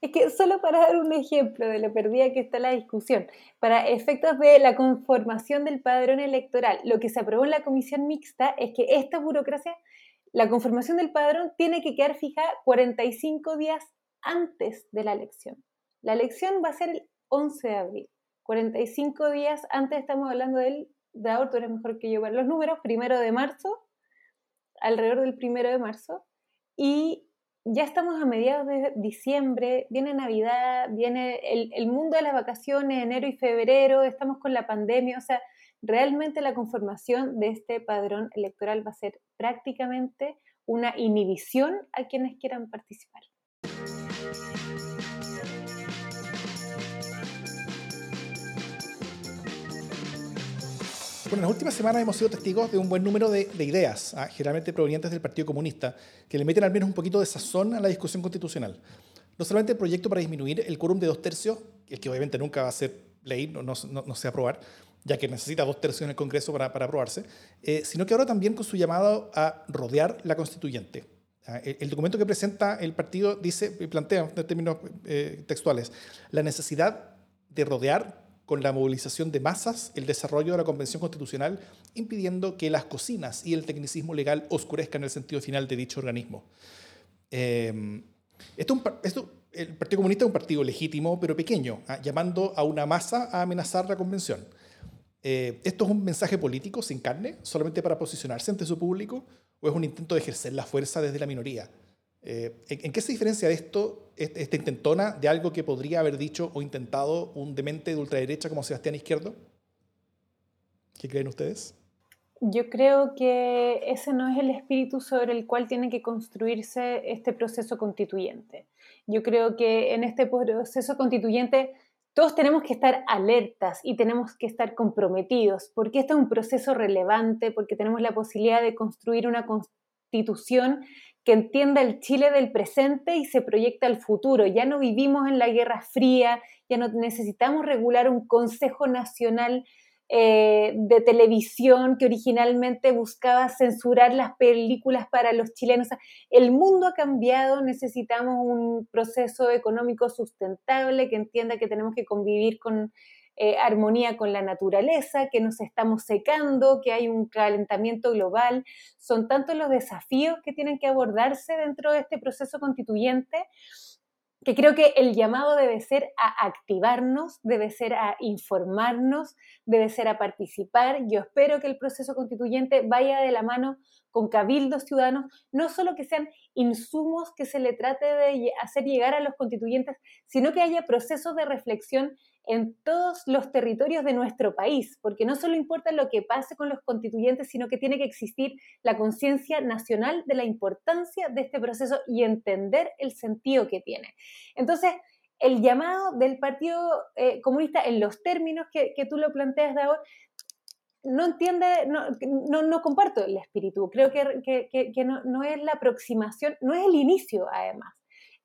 Es que solo para dar un ejemplo de lo perdida que está la discusión, para efectos de la conformación del padrón electoral, lo que se aprobó en la comisión mixta es que esta burocracia, la conformación del padrón tiene que quedar fija 45 días antes de la elección. La elección va a ser el 11 de abril. 45 días antes estamos hablando del, de ahora tú eres mejor que yo para los números, primero de marzo, alrededor del primero de marzo, y ya estamos a mediados de diciembre, viene Navidad, viene el, el, mundo de las vacaciones, enero y febrero, estamos con la pandemia, o sea, realmente la conformación de este padrón electoral va a ser prácticamente una inhibición a quienes quieran participar. Bueno, en las últimas semanas hemos sido testigos de un buen número de, ideas, ¿ah? generalmente provenientes del Partido Comunista, que le meten al menos un poquito de sazón a la discusión constitucional. No solamente el proyecto para disminuir el quórum de dos tercios, el que obviamente nunca va a ser ley, no, no, se va a aprobar, ya que necesita dos tercios en el Congreso para, para aprobarse, eh, sino que ahora también con su llamado a rodear la constituyente. ¿ah? El, documento que presenta el partido dice, plantea en términos eh, textuales, la necesidad de rodear con la movilización de masas el desarrollo de la Convención Constitucional, impidiendo que las cocinas y el tecnicismo legal oscurezcan el sentido final de dicho organismo. Em, Esto, el Partido Comunista es un partido legítimo, pero pequeño, ¿ah? llamando a una masa a amenazar la convención. Eh, ¿Esto es un mensaje político sin carne, solamente para posicionarse ante su público, o es un intento de ejercer la fuerza desde la minoría? Eh, ¿en, qué se diferencia esto, esta intentona, de algo que podría haber dicho o intentado un demente de ultraderecha como Sebastián Izquierdo? ¿Qué creen ustedes? Yo creo que ese no es el espíritu sobre el cual tiene que construirse este proceso constituyente. Yo creo que en este proceso constituyente todos tenemos que estar alertas y tenemos que estar comprometidos, porque este es un proceso relevante, porque tenemos la posibilidad de construir una constitución que entienda el Chile del presente y se proyecta al futuro. Ya no vivimos en la Guerra Fría, ya no necesitamos regular un Consejo Nacional eh, de televisión que originalmente buscaba censurar las películas para los chilenos. el mundo ha cambiado, necesitamos un proceso económico sustentable que entienda que tenemos que convivir con eh, armonía con la naturaleza, que nos estamos secando, que hay un calentamiento global. Son tantos los desafíos que tienen que abordarse dentro de este proceso constituyente que creo que el llamado debe ser a activarnos, debe ser a informarnos, debe ser a participar. Yo espero que el proceso constituyente vaya de la mano con cabildos ciudadanos, no solo que sean insumos que se le trate de hacer llegar a los constituyentes, sino que haya procesos de reflexión en todos los territorios de nuestro país, porque no solo importa lo que pase con los constituyentes, sino que tiene que existir la conciencia nacional de la importancia de este proceso y entender el sentido que tiene. Entonces, el llamado del Partido eh, Comunista en los términos que, tú lo planteas de ahora, no entiende, no, comparto el espíritu, creo que, no es la aproximación, no es el inicio además.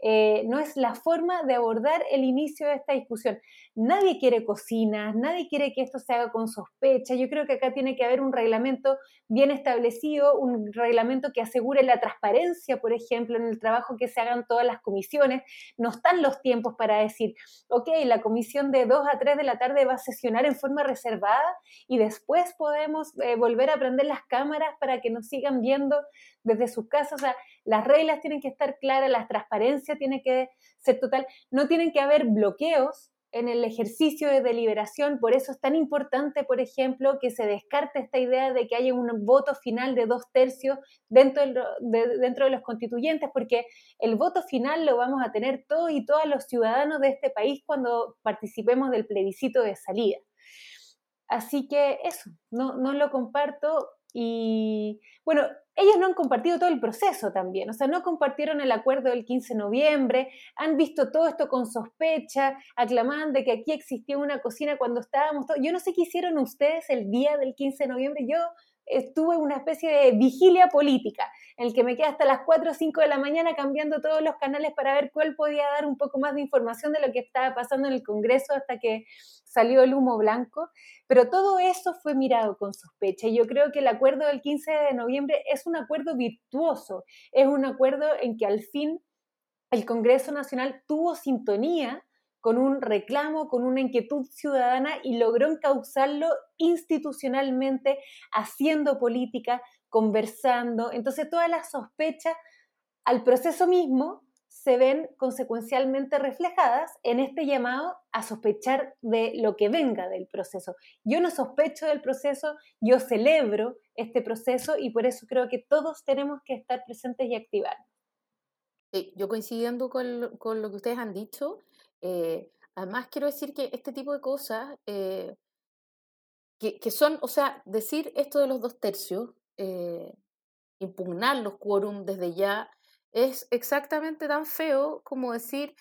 Eh, no es la forma de abordar el inicio de esta discusión. Nadie quiere cocinas, nadie quiere que esto se haga con sospecha. Yo creo que acá tiene que haber un reglamento bien establecido, un reglamento que asegure la transparencia, por ejemplo, en el trabajo que se hagan todas las comisiones. No están los tiempos para decir, ok, la comisión de 2 a 3 de la tarde va a sesionar en forma reservada y después podemos eh, volver a prender las cámaras para que nos sigan viendo desde sus casas. O sea, las reglas tienen que estar claras, la tiene que ser total. No tienen que haber bloqueos en el ejercicio de deliberación. Por eso es tan importante, por ejemplo, que se descarte esta idea de que haya un voto final de dos tercios dentro de, los constituyentes, porque el voto final lo vamos a tener todos y todas los ciudadanos de este país cuando participemos del plebiscito de salida. Así que eso, no lo comparto. Y bueno, ellos no han compartido todo el proceso también, o sea, no compartieron el acuerdo del 15 de noviembre, han visto todo esto con sospecha, aclamaban de que aquí existía una cocina cuando estábamos todos. Yo no sé qué hicieron ustedes el día del 15 de noviembre, yo estuve una especie de vigilia política, en el que me quedé hasta las 4 o 5 de la mañana cambiando todos los canales para ver cuál podía dar un poco más de información de lo que estaba pasando en el Congreso hasta que salió el humo blanco. Pero todo eso fue mirado con sospecha y yo creo que el acuerdo del 15 de noviembre es un acuerdo virtuoso, es un acuerdo en que al fin el Congreso Nacional tuvo sintonía con un reclamo, con una inquietud ciudadana y logró encauzarlo institucionalmente, haciendo política, conversando. Entonces todas las sospechas al proceso mismo se ven consecuencialmente reflejadas en este llamado a sospechar de lo que venga del proceso. Yo no sospecho del proceso, yo celebro este proceso y por eso creo que todos tenemos que estar presentes y activar. yo coincidiendo con, con, lo que ustedes han dicho, eh, además, quiero decir que este tipo de cosas, eh, que, son, o sea, decir esto de los dos tercios, eh, impugnar los quórum desde ya, es exactamente tan feo como decir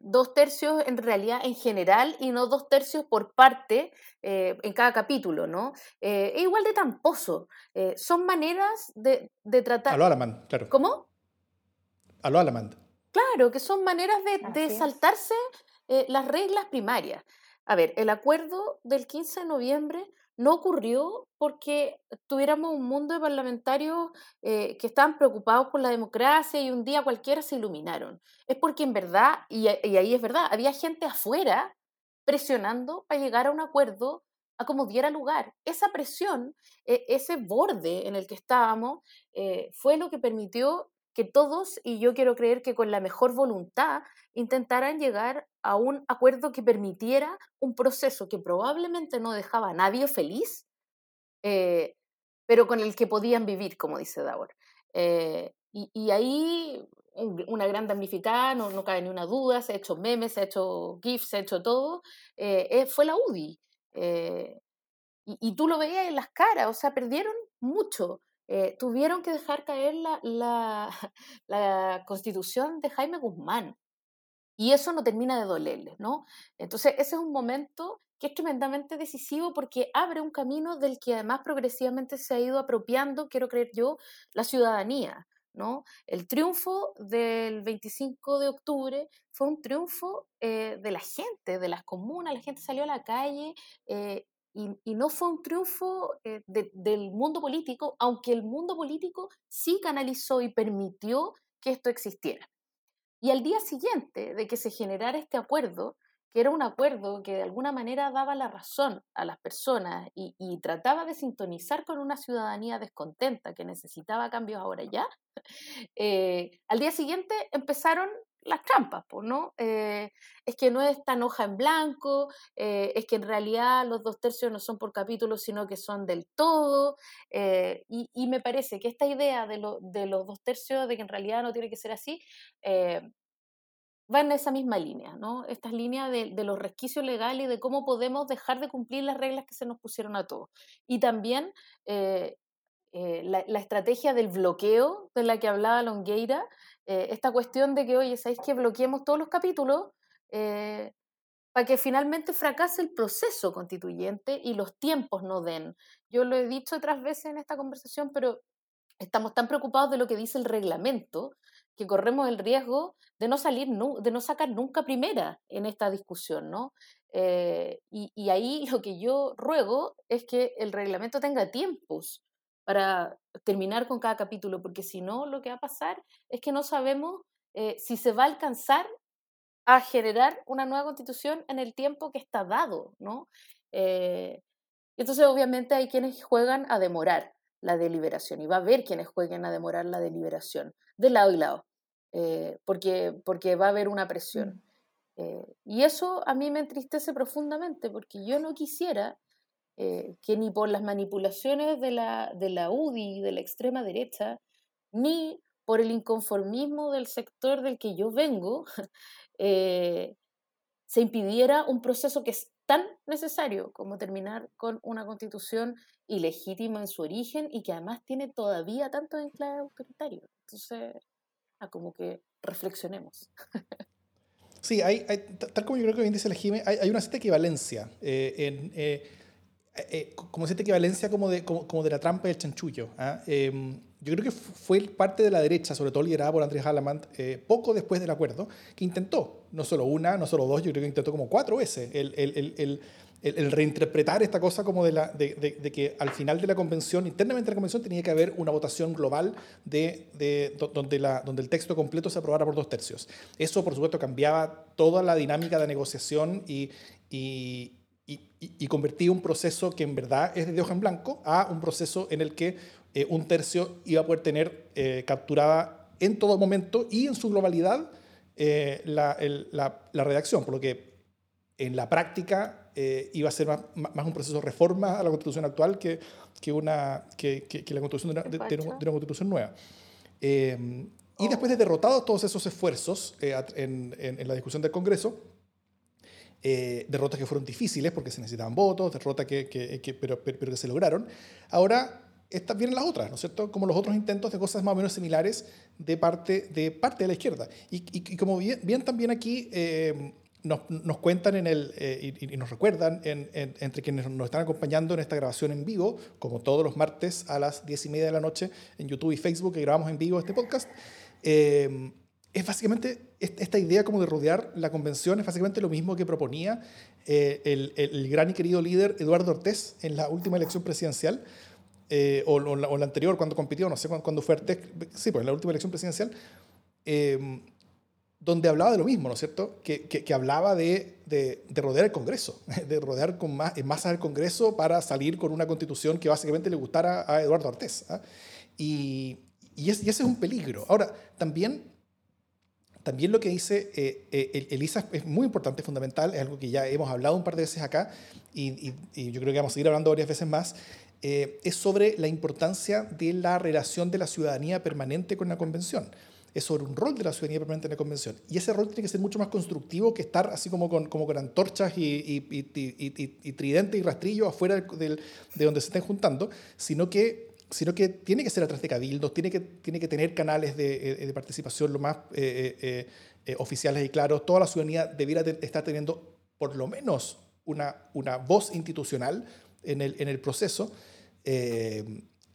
dos tercios en realidad en general y no dos tercios por parte en cada capítulo, ¿no? es igual de tamposo. son maneras de, de tratar... A lo claro. ¿Cómo? A lo Alamand. Claro, que son maneras de, saltarse eh, las reglas primarias. A ver, el acuerdo del 15 de noviembre no ocurrió porque tuviéramos un mundo de parlamentarios eh, que estaban preocupados por la democracia y un día cualquiera se iluminaron. Es porque en verdad, y, ahí es verdad, había gente afuera presionando para llegar a un acuerdo a como diera lugar. Esa presión, e, ese borde en el que estábamos, eh, fue lo que permitió que todos, y yo quiero creer que con la mejor voluntad, intentaran llegar a un acuerdo que permitiera un proceso que probablemente no dejaba a nadie feliz, eh, pero con el que podían vivir, como dice Dauer. Eh, y, ahí una gran damnificada, no, no, cabe ni una duda, se ha hecho memes, se ha hecho GIFs, se ha hecho todo, eh, fue la UDI. Y, y, tú lo veías en las caras, o sea, perdieron mucho. Tuvieron que dejar caer la, la, [laughs] la constitución de Jaime Guzmán. Y eso no termina de dolerles, ¿no? Entonces, ese es un momento que es tremendamente decisivo porque abre un camino del que además progresivamente se ha ido apropiando, quiero creer yo, la ciudadanía. ¿no? El triunfo del 25 de octubre fue un triunfo eh, de la gente, de las comunas, la gente salió a la calle eh, y, no fue un triunfo eh, del mundo político, aunque el mundo político sí canalizó y permitió que esto existiera. Y al día siguiente de que se generara este acuerdo, que era un acuerdo que de alguna manera daba la razón a las personas y, trataba de sintonizar con una ciudadanía descontenta que necesitaba cambios ahora ya, [laughs] eh, al día siguiente empezaron las trampas, ¿no? Eh, es que no es tan hoja en blanco, eh, es que en realidad los dos tercios no son por capítulo, sino que son del todo, y, me parece que esta idea de, de, los dos tercios, de que en realidad no tiene que ser así, va en esa misma línea, ¿no? Estas líneas de, de, los resquicios legales y de cómo podemos dejar de cumplir las reglas que se nos pusieron a todos. Y también eh, eh, la, estrategia del bloqueo de la que hablaba Longueira, eh, esta cuestión de que, oye, ¿sabéis que bloqueemos todos los capítulos? para que finalmente fracase el proceso constituyente y los tiempos no den. Yo lo he dicho otras veces en esta conversación, pero estamos tan preocupados de lo que dice el reglamento que corremos el riesgo de no salir, de no sacar nunca primera en esta discusión, ¿no? Eh, y, ahí lo que yo ruego es que el reglamento tenga tiempos para terminar con cada capítulo, porque si no, lo que va a pasar es que no sabemos eh, si se va a alcanzar a generar una nueva constitución en el tiempo que está dado, ¿no? Eh, entonces, obviamente, hay quienes juegan a demorar la deliberación y va a haber quienes jueguen a demorar la deliberación de lado y lado, eh, porque, porque va a haber una presión. Mm. Eh, y eso a mí me entristece profundamente, porque yo no quisiera eh, que ni por las manipulaciones de la, de la UDI, de la extrema derecha, ni por el inconformismo del sector del que yo vengo, [laughs] se impidiera un proceso que es tan necesario como terminar con una constitución ilegítima en su origen y que además tiene todavía tanto enclave autoritario. Entonces, a como que reflexionemos. [laughs] Sí, hay, tal como yo creo que bien dice la Jime, hay, una cierta equivalencia, eh, en, eh, eh, como cierta equivalencia como de, como, de la trampa y el chanchullo. Em, yo creo que fue parte de la derecha, sobre todo liderada por Andrés Alamant, poco después del acuerdo, que intentó, no solo una, no solo dos, yo creo que intentó como cuatro veces el, el, el el, reinterpretar esta cosa como de, la, de, de, que al final de la convención, internamente de la convención, tenía que haber una votación global de, donde, la, donde el texto completo se aprobara por dos tercios. Eso, por supuesto, cambiaba toda la dinámica de negociación y, y, y, convertía un proceso que en verdad es de hoja en blanco a un proceso en el que eh, un tercio iba a poder tener eh, capturada en todo momento y en su globalidad eh, la, la, la redacción, por lo que en la práctica eh, iba a ser más, más, un proceso de reforma a la constitución actual que, que, una, que, que, la constitución de una, de, una, constitución nueva. Eh, y después de derrotados todos esos esfuerzos eh, en, en, la discusión del Congreso, derrotas que fueron difíciles porque se necesitaban votos, derrotas que, que, pero, pero, que se lograron, ahora estas vienen las otras, ¿no es cierto? Como los otros intentos de cosas más o menos similares de parte de, parte de la izquierda. Y, y, como bien, bien, también aquí nos, nos, cuentan en el, eh, y, nos recuerdan entre quienes nos están acompañando en esta grabación en vivo, como todos los martes a las diez y media de la noche en YouTube y Facebook, que grabamos en vivo este podcast. Eh, es básicamente esta idea como de rodear la convención, es básicamente lo mismo que proponía eh, el, el, gran y querido líder Eduardo Ortiz en la última elección presidencial, o, o, la, anterior, cuando compitió, no sé cuándo, fue Ortiz, sí, pues en la última elección presidencial donde hablaba de lo mismo, ¿no es cierto? Que, hablaba de, de, rodear el Congreso, [laughs] de rodear más, en masa del Congreso para salir con una constitución que básicamente le gustara a Eduardo Artés. ¿ah? Y, y, ese es un peligro. Ahora, también, también lo que dice eh, eh, Elisa es muy importante, fundamental, es algo que ya hemos hablado un par de veces acá y, yo creo que vamos a seguir hablando varias veces más, eh, es sobre la importancia de la relación de la ciudadanía permanente con la convención es sobre un rol de la ciudadanía permanente en la convención. Y ese rol tiene que ser mucho más constructivo que estar así como con, como con antorchas y, y, y, y tridente y rastrillo afuera de donde se estén juntando, sino que sino que tiene que ser a través de cabildos, tiene que, tiene que tener canales de, eh, participación lo más eh, eh, oficiales y claros. Toda la ciudadanía debiera estar teniendo por lo menos una, una voz institucional en el, en el proceso.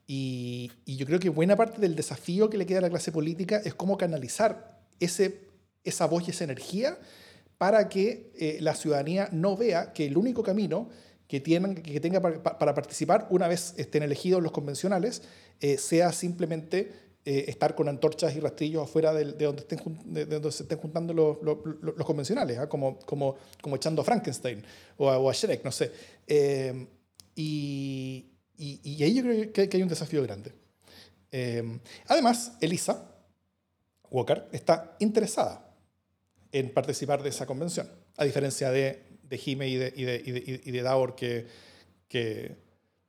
Y, yo creo que buena parte del desafío que le queda a la clase política es cómo canalizar ese, esa voz y esa energía para que la ciudadanía no vea que el único camino que, tienen, que tenga para, participar una vez estén elegidos los convencionales eh, sea simplemente eh, estar con antorchas y rastrillos afuera de, donde, estén, de, donde se estén juntando los, los, convencionales, ¿ah? como, como, como echando a Frankenstein o a, o a Shrek, no sé. y, y, ahí yo creo que, hay un desafío grande. Eh, además, Elisa Walker está interesada en participar de esa convención, a diferencia de, de Jime y de, y de, y de Davor, que, que,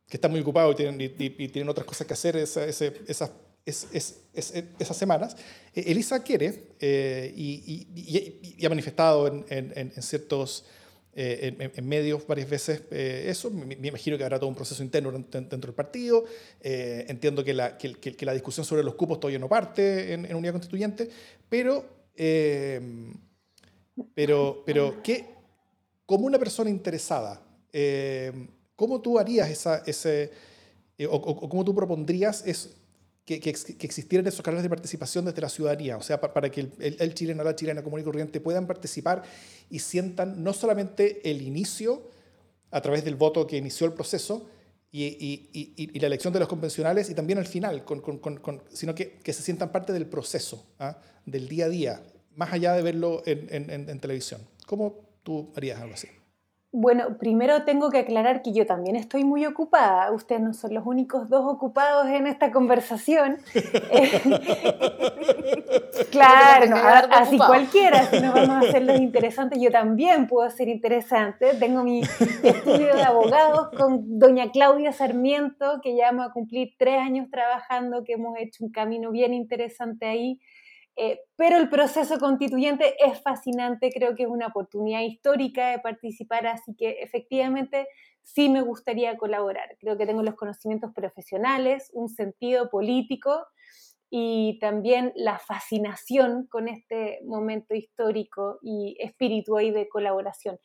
que, están muy ocupados y tienen, tienen otras cosas que hacer esa, esas, esas, semanas. Eh, Elisa quiere eh, y, ha manifestado en, en, en ciertos eh, en, medios varias veces eh, eso. Me, imagino que habrá todo un proceso interno dentro, del partido. Eh, entiendo que la, que, que, la, discusión sobre los cupos todavía no parte en, unidad constituyente, pero, pero, pero que como una persona interesada, ¿cómo tú harías esa, ese, o, o, cómo tú propondrías es, que, existieran esos canales de participación desde la ciudadanía, o sea, para, que el, el, chileno, la chilena común y corriente puedan participar y sientan no solamente el inicio a través del voto que inició el proceso y, la elección de los convencionales y también al final, sino que, se sientan parte del proceso, ¿ah? del día a día, más allá de verlo en, en televisión. ¿Cómo tú harías algo así? Bueno, primero tengo que aclarar que yo también estoy muy ocupada. Ustedes no son los únicos dos ocupados en esta conversación. [laughs] [laughs] claro, así cualquiera, si no vamos a [laughs] hacerlos interesantes, yo también puedo ser interesante. Tengo mi estudio de abogados con doña Claudia Sarmiento, que ya vamos a cumplir tres años trabajando, que hemos hecho un camino bien interesante ahí. Eh, pero el proceso constituyente es fascinante, creo que es una oportunidad histórica de participar, así que efectivamente sí me gustaría colaborar. Creo que tengo los conocimientos profesionales, un sentido político y también la fascinación con este momento histórico y espíritu de colaboración.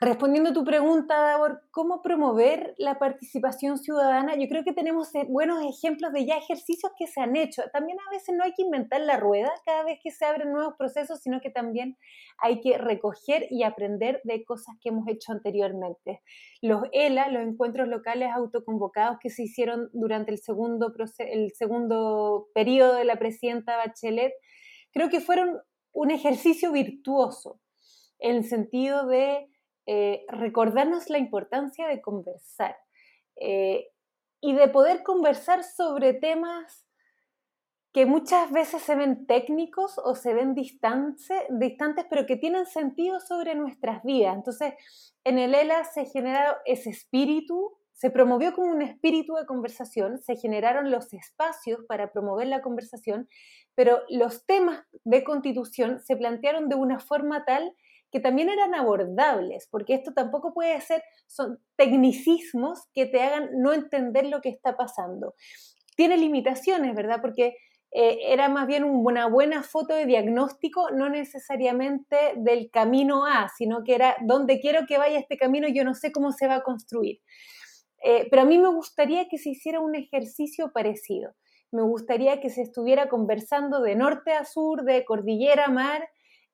Respondiendo a tu pregunta, Davor, ¿cómo promover la participación ciudadana? Yo creo que tenemos eh, buenos ejemplos de ya ejercicios que se han hecho. También a veces no hay que inventar la rueda cada vez que se abren nuevos procesos, sino que también hay que recoger y aprender de cosas que hemos hecho anteriormente. Los ELA, los encuentros locales autoconvocados que se hicieron durante el segundo, el segundo periodo de la presidenta Bachelet, creo que fueron un ejercicio virtuoso en el sentido de eh, recordarnos la importancia de conversar eh, y de poder conversar sobre temas que muchas veces se ven técnicos o se ven distantes, pero que tienen sentido sobre nuestras vidas. Entonces, en el ELA se generó ese espíritu, se promovió como un espíritu de conversación, se generaron los espacios para promover la conversación, pero los temas de constitución se plantearon de una forma tal que también eran abordables, porque esto tampoco puede ser, son tecnicismos que te hagan no entender lo que está pasando. Tiene limitaciones, ¿verdad? Porque eh, era más bien una buena foto de diagnóstico, no necesariamente del camino A, sino que era donde quiero que vaya este camino, yo no sé cómo se va a construir. Eh, pero a mí me gustaría que se hiciera un ejercicio parecido. Me gustaría que se estuviera conversando de norte a sur, de cordillera a mar,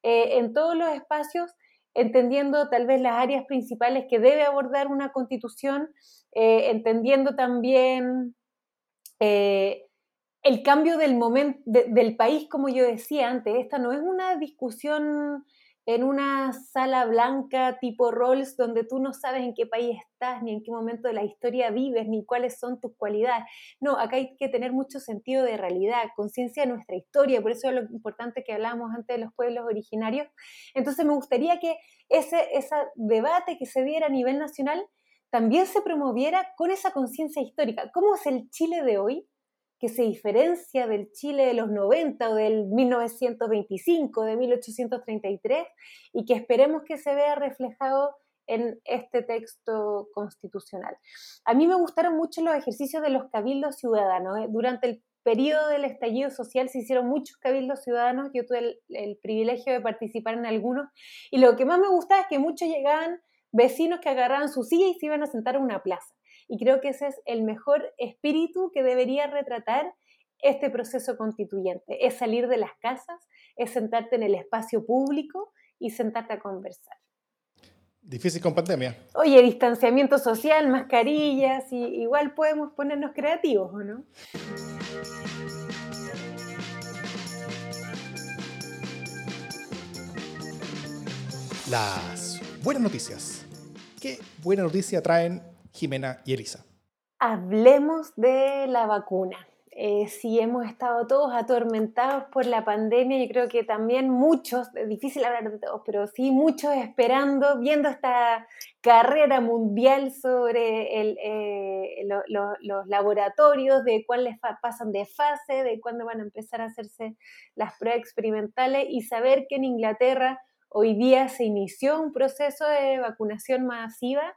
eh, en todos los espacios, entendiendo tal vez las áreas principales que debe abordar una constitución, eh, entendiendo también eh, el cambio del momento del país, como yo decía antes. Esta no es una discusión en una sala blanca tipo Rolls donde tú no sabes en qué país estás, ni en qué momento de la historia vives, ni cuáles son tus cualidades. No, acá hay que tener mucho sentido de realidad, conciencia de nuestra historia, por eso es lo importante que hablábamos antes de los pueblos originarios. Entonces me gustaría que ese, ese debate que se diera a nivel nacional también se promoviera con esa conciencia histórica. ¿Cómo es el Chile de hoy? Que se diferencia del Chile de los 90 o del 1925, de 1833, y que esperemos que se vea reflejado en este texto constitucional. A mí me gustaron mucho los ejercicios de los cabildos ciudadanos. ¿eh? Durante el periodo del estallido social se hicieron muchos cabildos ciudadanos, yo tuve el, el, privilegio de participar en algunos, y lo que más me gustaba es que muchos llegaban vecinos que agarraban su silla y se iban a sentar a una plaza. Y creo que ese es el mejor espíritu que debería retratar este proceso constituyente. Es salir de las casas, es sentarte en el espacio público y sentarte a conversar. Difícil con pandemia. Oye, distanciamiento social, mascarillas, y igual podemos ponernos creativos, ¿o no? Las buenas noticias. ¿Qué buena noticia traen Jimena y Elisa. Hablemos de la vacuna. Eh, si hemos estado todos atormentados por la pandemia, yo creo que también muchos, es difícil hablar de todos, pero sí muchos esperando, viendo esta carrera mundial sobre eh, los laboratorios, de cuáles pasan de fase, de cuándo van a empezar a hacerse las pruebas experimentales y saber que en Inglaterra hoy día se inició un proceso de vacunación masiva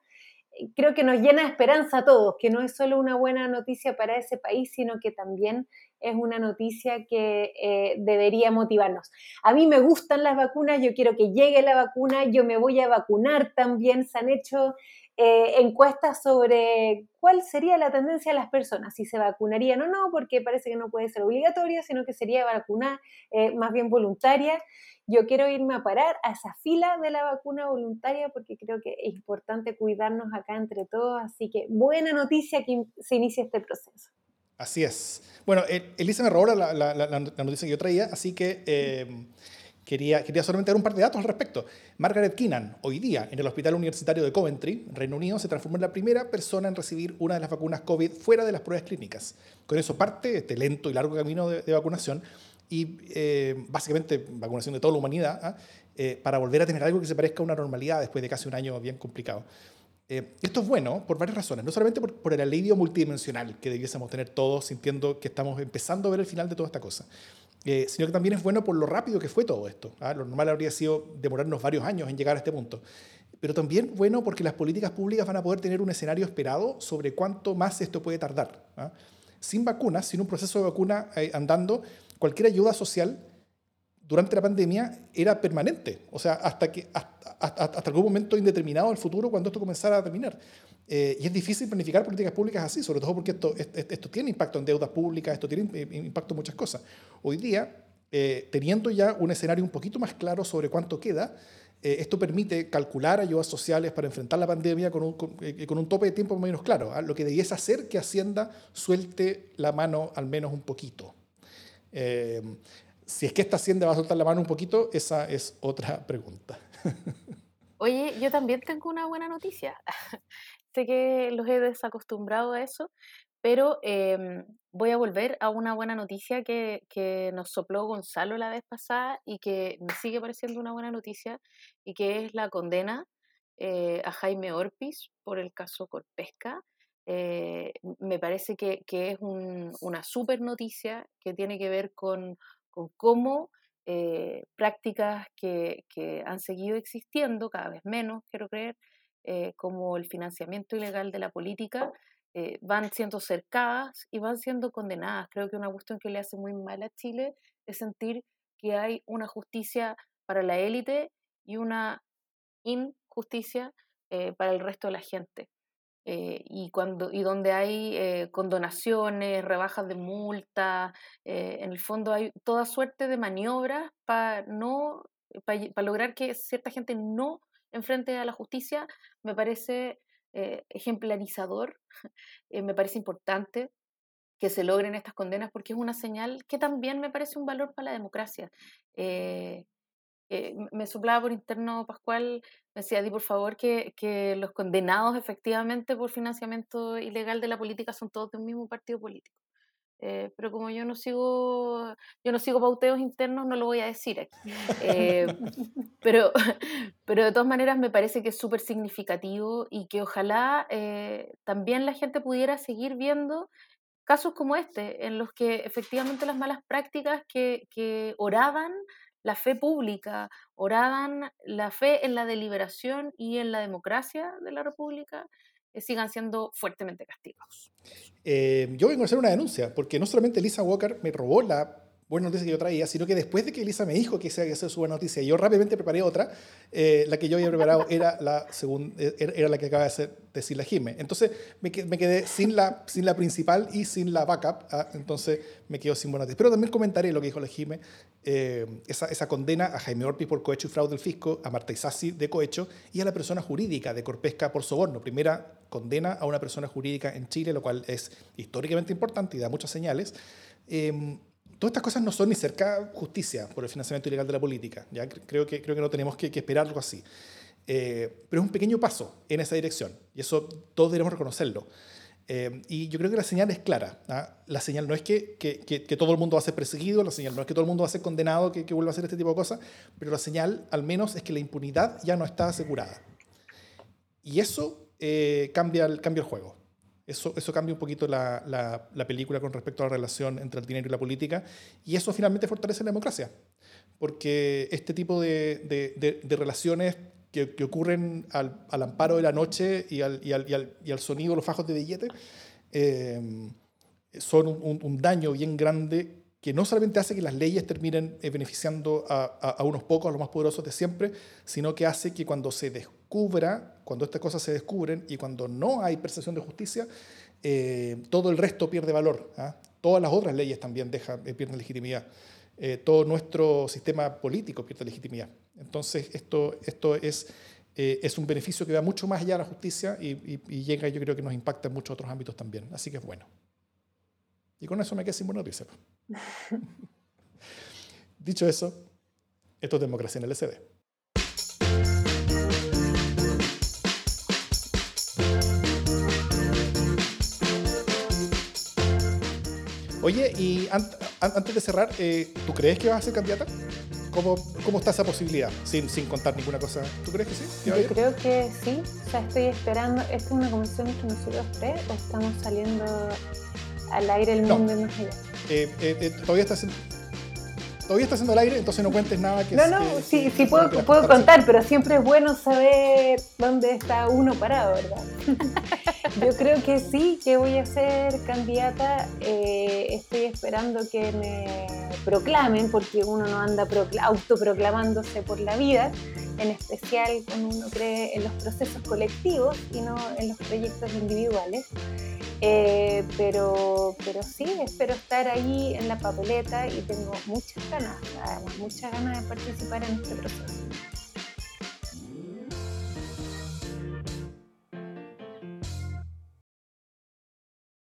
creo que nos llena de esperanza a todos, que no es solo una buena noticia para ese país, sino que también es una noticia que eh, debería motivarnos. A mí me gustan las vacunas, yo quiero que llegue la vacuna, yo me voy a vacunar también. Se han hecho eh, encuestas sobre cuál sería la tendencia de las personas, si se vacunarían o no, porque parece que no puede ser obligatoria, sino que sería vacuna eh, más bien voluntaria yo quiero irme a parar a esa fila de la vacuna voluntaria porque creo que es importante cuidarnos acá entre todos. Así que buena noticia que se inicie este proceso. Así es. Bueno, Elisa me robó la, la, noticia que yo traía, así que eh, quería, quería solamente dar un par de datos al respecto. Margaret Keenan, hoy día en el Hospital Universitario de Coventry, Reino Unido, se transformó en la primera persona en recibir una de las vacunas COVID fuera de las pruebas clínicas. Con eso parte este lento y largo camino de, de vacunación y eh, básicamente vacunación de toda la humanidad, ¿ah? eh, para volver a tener algo que se parezca a una normalidad después de casi un año bien complicado. Eh, esto es bueno por varias razones, no solamente por, por, el alivio multidimensional que debiésemos tener todos sintiendo que estamos empezando a ver el final de toda esta cosa, sino que también es bueno por lo rápido que fue todo esto. ¿ah? Lo normal habría sido demorarnos varios años en llegar a este punto. Pero también bueno porque las políticas públicas van a poder tener un escenario esperado sobre cuánto más esto puede tardar. ¿ah? Sin vacunas, sin un proceso de vacuna andando, cualquier ayuda social durante la pandemia era permanente, o sea, hasta, que, hasta, algún momento indeterminado del futuro cuando esto comenzara a terminar. Eh, y es difícil planificar políticas públicas así, sobre todo porque esto, esto, tiene impacto en deudas públicas, esto tiene impacto en muchas cosas. Hoy día, eh, teniendo ya un escenario un poquito más claro sobre cuánto queda, eh, esto permite calcular ayudas sociales para enfrentar la pandemia con un, con, un tope de tiempo menos claro, ¿ah? lo que debiese hacer que Hacienda suelte la mano al menos un poquito. Si es que esta hacienda va a soltar la mano un poquito, esa es otra pregunta. [laughs] Oye, yo también tengo una buena noticia. Sé que los he desacostumbrado a eso, pero em, voy a volver a una buena noticia que, que, nos sopló Gonzalo la vez pasada y que me sigue pareciendo una buena noticia y que es la condena eh, a Jaime Orpiz por el caso Corpesca. Eh, me parece que, es una super noticia que tiene que ver con, cómo eh, prácticas que, han seguido existiendo, cada vez menos, quiero creer, eh, como el financiamiento ilegal de la política, van siendo cercadas y van siendo condenadas. Creo que una cuestión que le hace muy mal a Chile es sentir que hay una justicia para la élite y una injusticia para el resto de la gente. Eh, y, cuando, y donde hay eh, condonaciones, rebajas de multa, eh, en el fondo hay toda suerte de maniobras para no para lograr que cierta gente no enfrente a la justicia, me parece ejemplarizador, [laughs] me parece importante que se logren estas condenas porque es una señal que también me parece un valor para la democracia. me suplaba por interno Pascual, me decía, di por favor que, que, los condenados efectivamente por financiamiento ilegal de la política son todos de un mismo partido político. Eh, pero como yo no sigo yo no sigo pauteos internos, no lo voy a decir aquí. Eh, [laughs] pero, [laughs] pero de todas maneras me parece que es súper significativo y que ojalá eh, también la gente pudiera seguir viendo casos como este, en los que efectivamente las malas prácticas que, que oraban la fe pública, oraban la fe en la deliberación y en la democracia de la República, sigan siendo fuertemente castigados. Eh, yo vengo a hacer una denuncia, porque no solamente Lisa Walker me robó la buena noticia que yo traía, sino que después de que Elisa me dijo que se hacer su buena noticia, yo rápidamente preparé otra, eh, la que yo había preparado era la, segunda, eh, era la que acaba de hacer, decir la Jime. Entonces me, me, quedé sin la, sin la principal y sin la backup, ¿ah? entonces me quedo sin buena noticia. Pero también comentaré lo que dijo la Jime, eh, esa, esa, condena a Jaime Orpi por cohecho y fraude del fisco, a Marta Isasi de cohecho y a la persona jurídica de Corpesca por soborno. Primera condena a una persona jurídica en Chile, lo cual es históricamente importante y da muchas señales. Eh, todas estas cosas no son ni cerca justicia por el financiamiento ilegal de la política. ¿ya? Creo, que, creo que no tenemos que, esperar algo así. Eh, pero es un pequeño paso en esa dirección y eso todos debemos reconocerlo. Eh, y yo creo que la señal es clara. ¿ah? La señal no es que, que, que, todo el mundo va a ser perseguido, la señal no es que todo el mundo va a ser condenado, que, vuelva a hacer este tipo de cosas, pero la señal al menos es que la impunidad ya no está asegurada. Y eso eh, cambia, el, cambia el juego. Eso, eso cambia un poquito la, la, película con respecto a la relación entre el dinero y la política y eso finalmente fortalece la democracia, porque este tipo de, de, de, relaciones que, que, ocurren al, al, amparo de la noche y al, y al, y al, sonido de los fajos de billete eh, son un, un, daño bien grande que no solamente hace que las leyes terminen eh, beneficiando a, a, a, unos pocos, a los más poderosos de siempre, sino que hace que cuando se descubra, cuando estas cosas se descubren y cuando no hay percepción de justicia, eh, todo el resto pierde valor. ¿ah? Todas las otras leyes también dejan, eh, pierden legitimidad. todo nuestro sistema político pierde legitimidad. Entonces, esto, esto es, es un beneficio que va mucho más allá de la justicia y, y, y llega, yo creo que nos impacta en muchos otros ámbitos también. Así que es bueno. Y con eso me quedé sin buena noticia. [laughs] Dicho eso, esto es democracia en el Oye, y antes de cerrar, eh, ¿tú crees que vas a ser candidata? ¿Cómo, ¿Cómo, está esa posibilidad? Sin, sin contar ninguna cosa. ¿Tú crees que sí? Yo creo que sí. O sea, estoy esperando. ¿Esta es una comisión que nosotros tres o estamos saliendo al aire el mundo no. más allá. Eh, eh, eh, todavía está haciendo todavía está haciendo el aire, entonces no cuentes nada que No, no, sí, sí puedo, puedo contar, pero siempre es bueno saber dónde está uno parado, ¿verdad? [laughs] Yo creo que sí, que voy a ser candidata. estoy esperando que me proclamen, porque uno no anda autoproclamándose por la vida, en especial cuando uno cree en los procesos colectivos y no en los proyectos individuales. Eh, pero, pero sí, espero estar ahí en la papeleta y tengo muchas ganas, además, muchas ganas de participar en este proceso.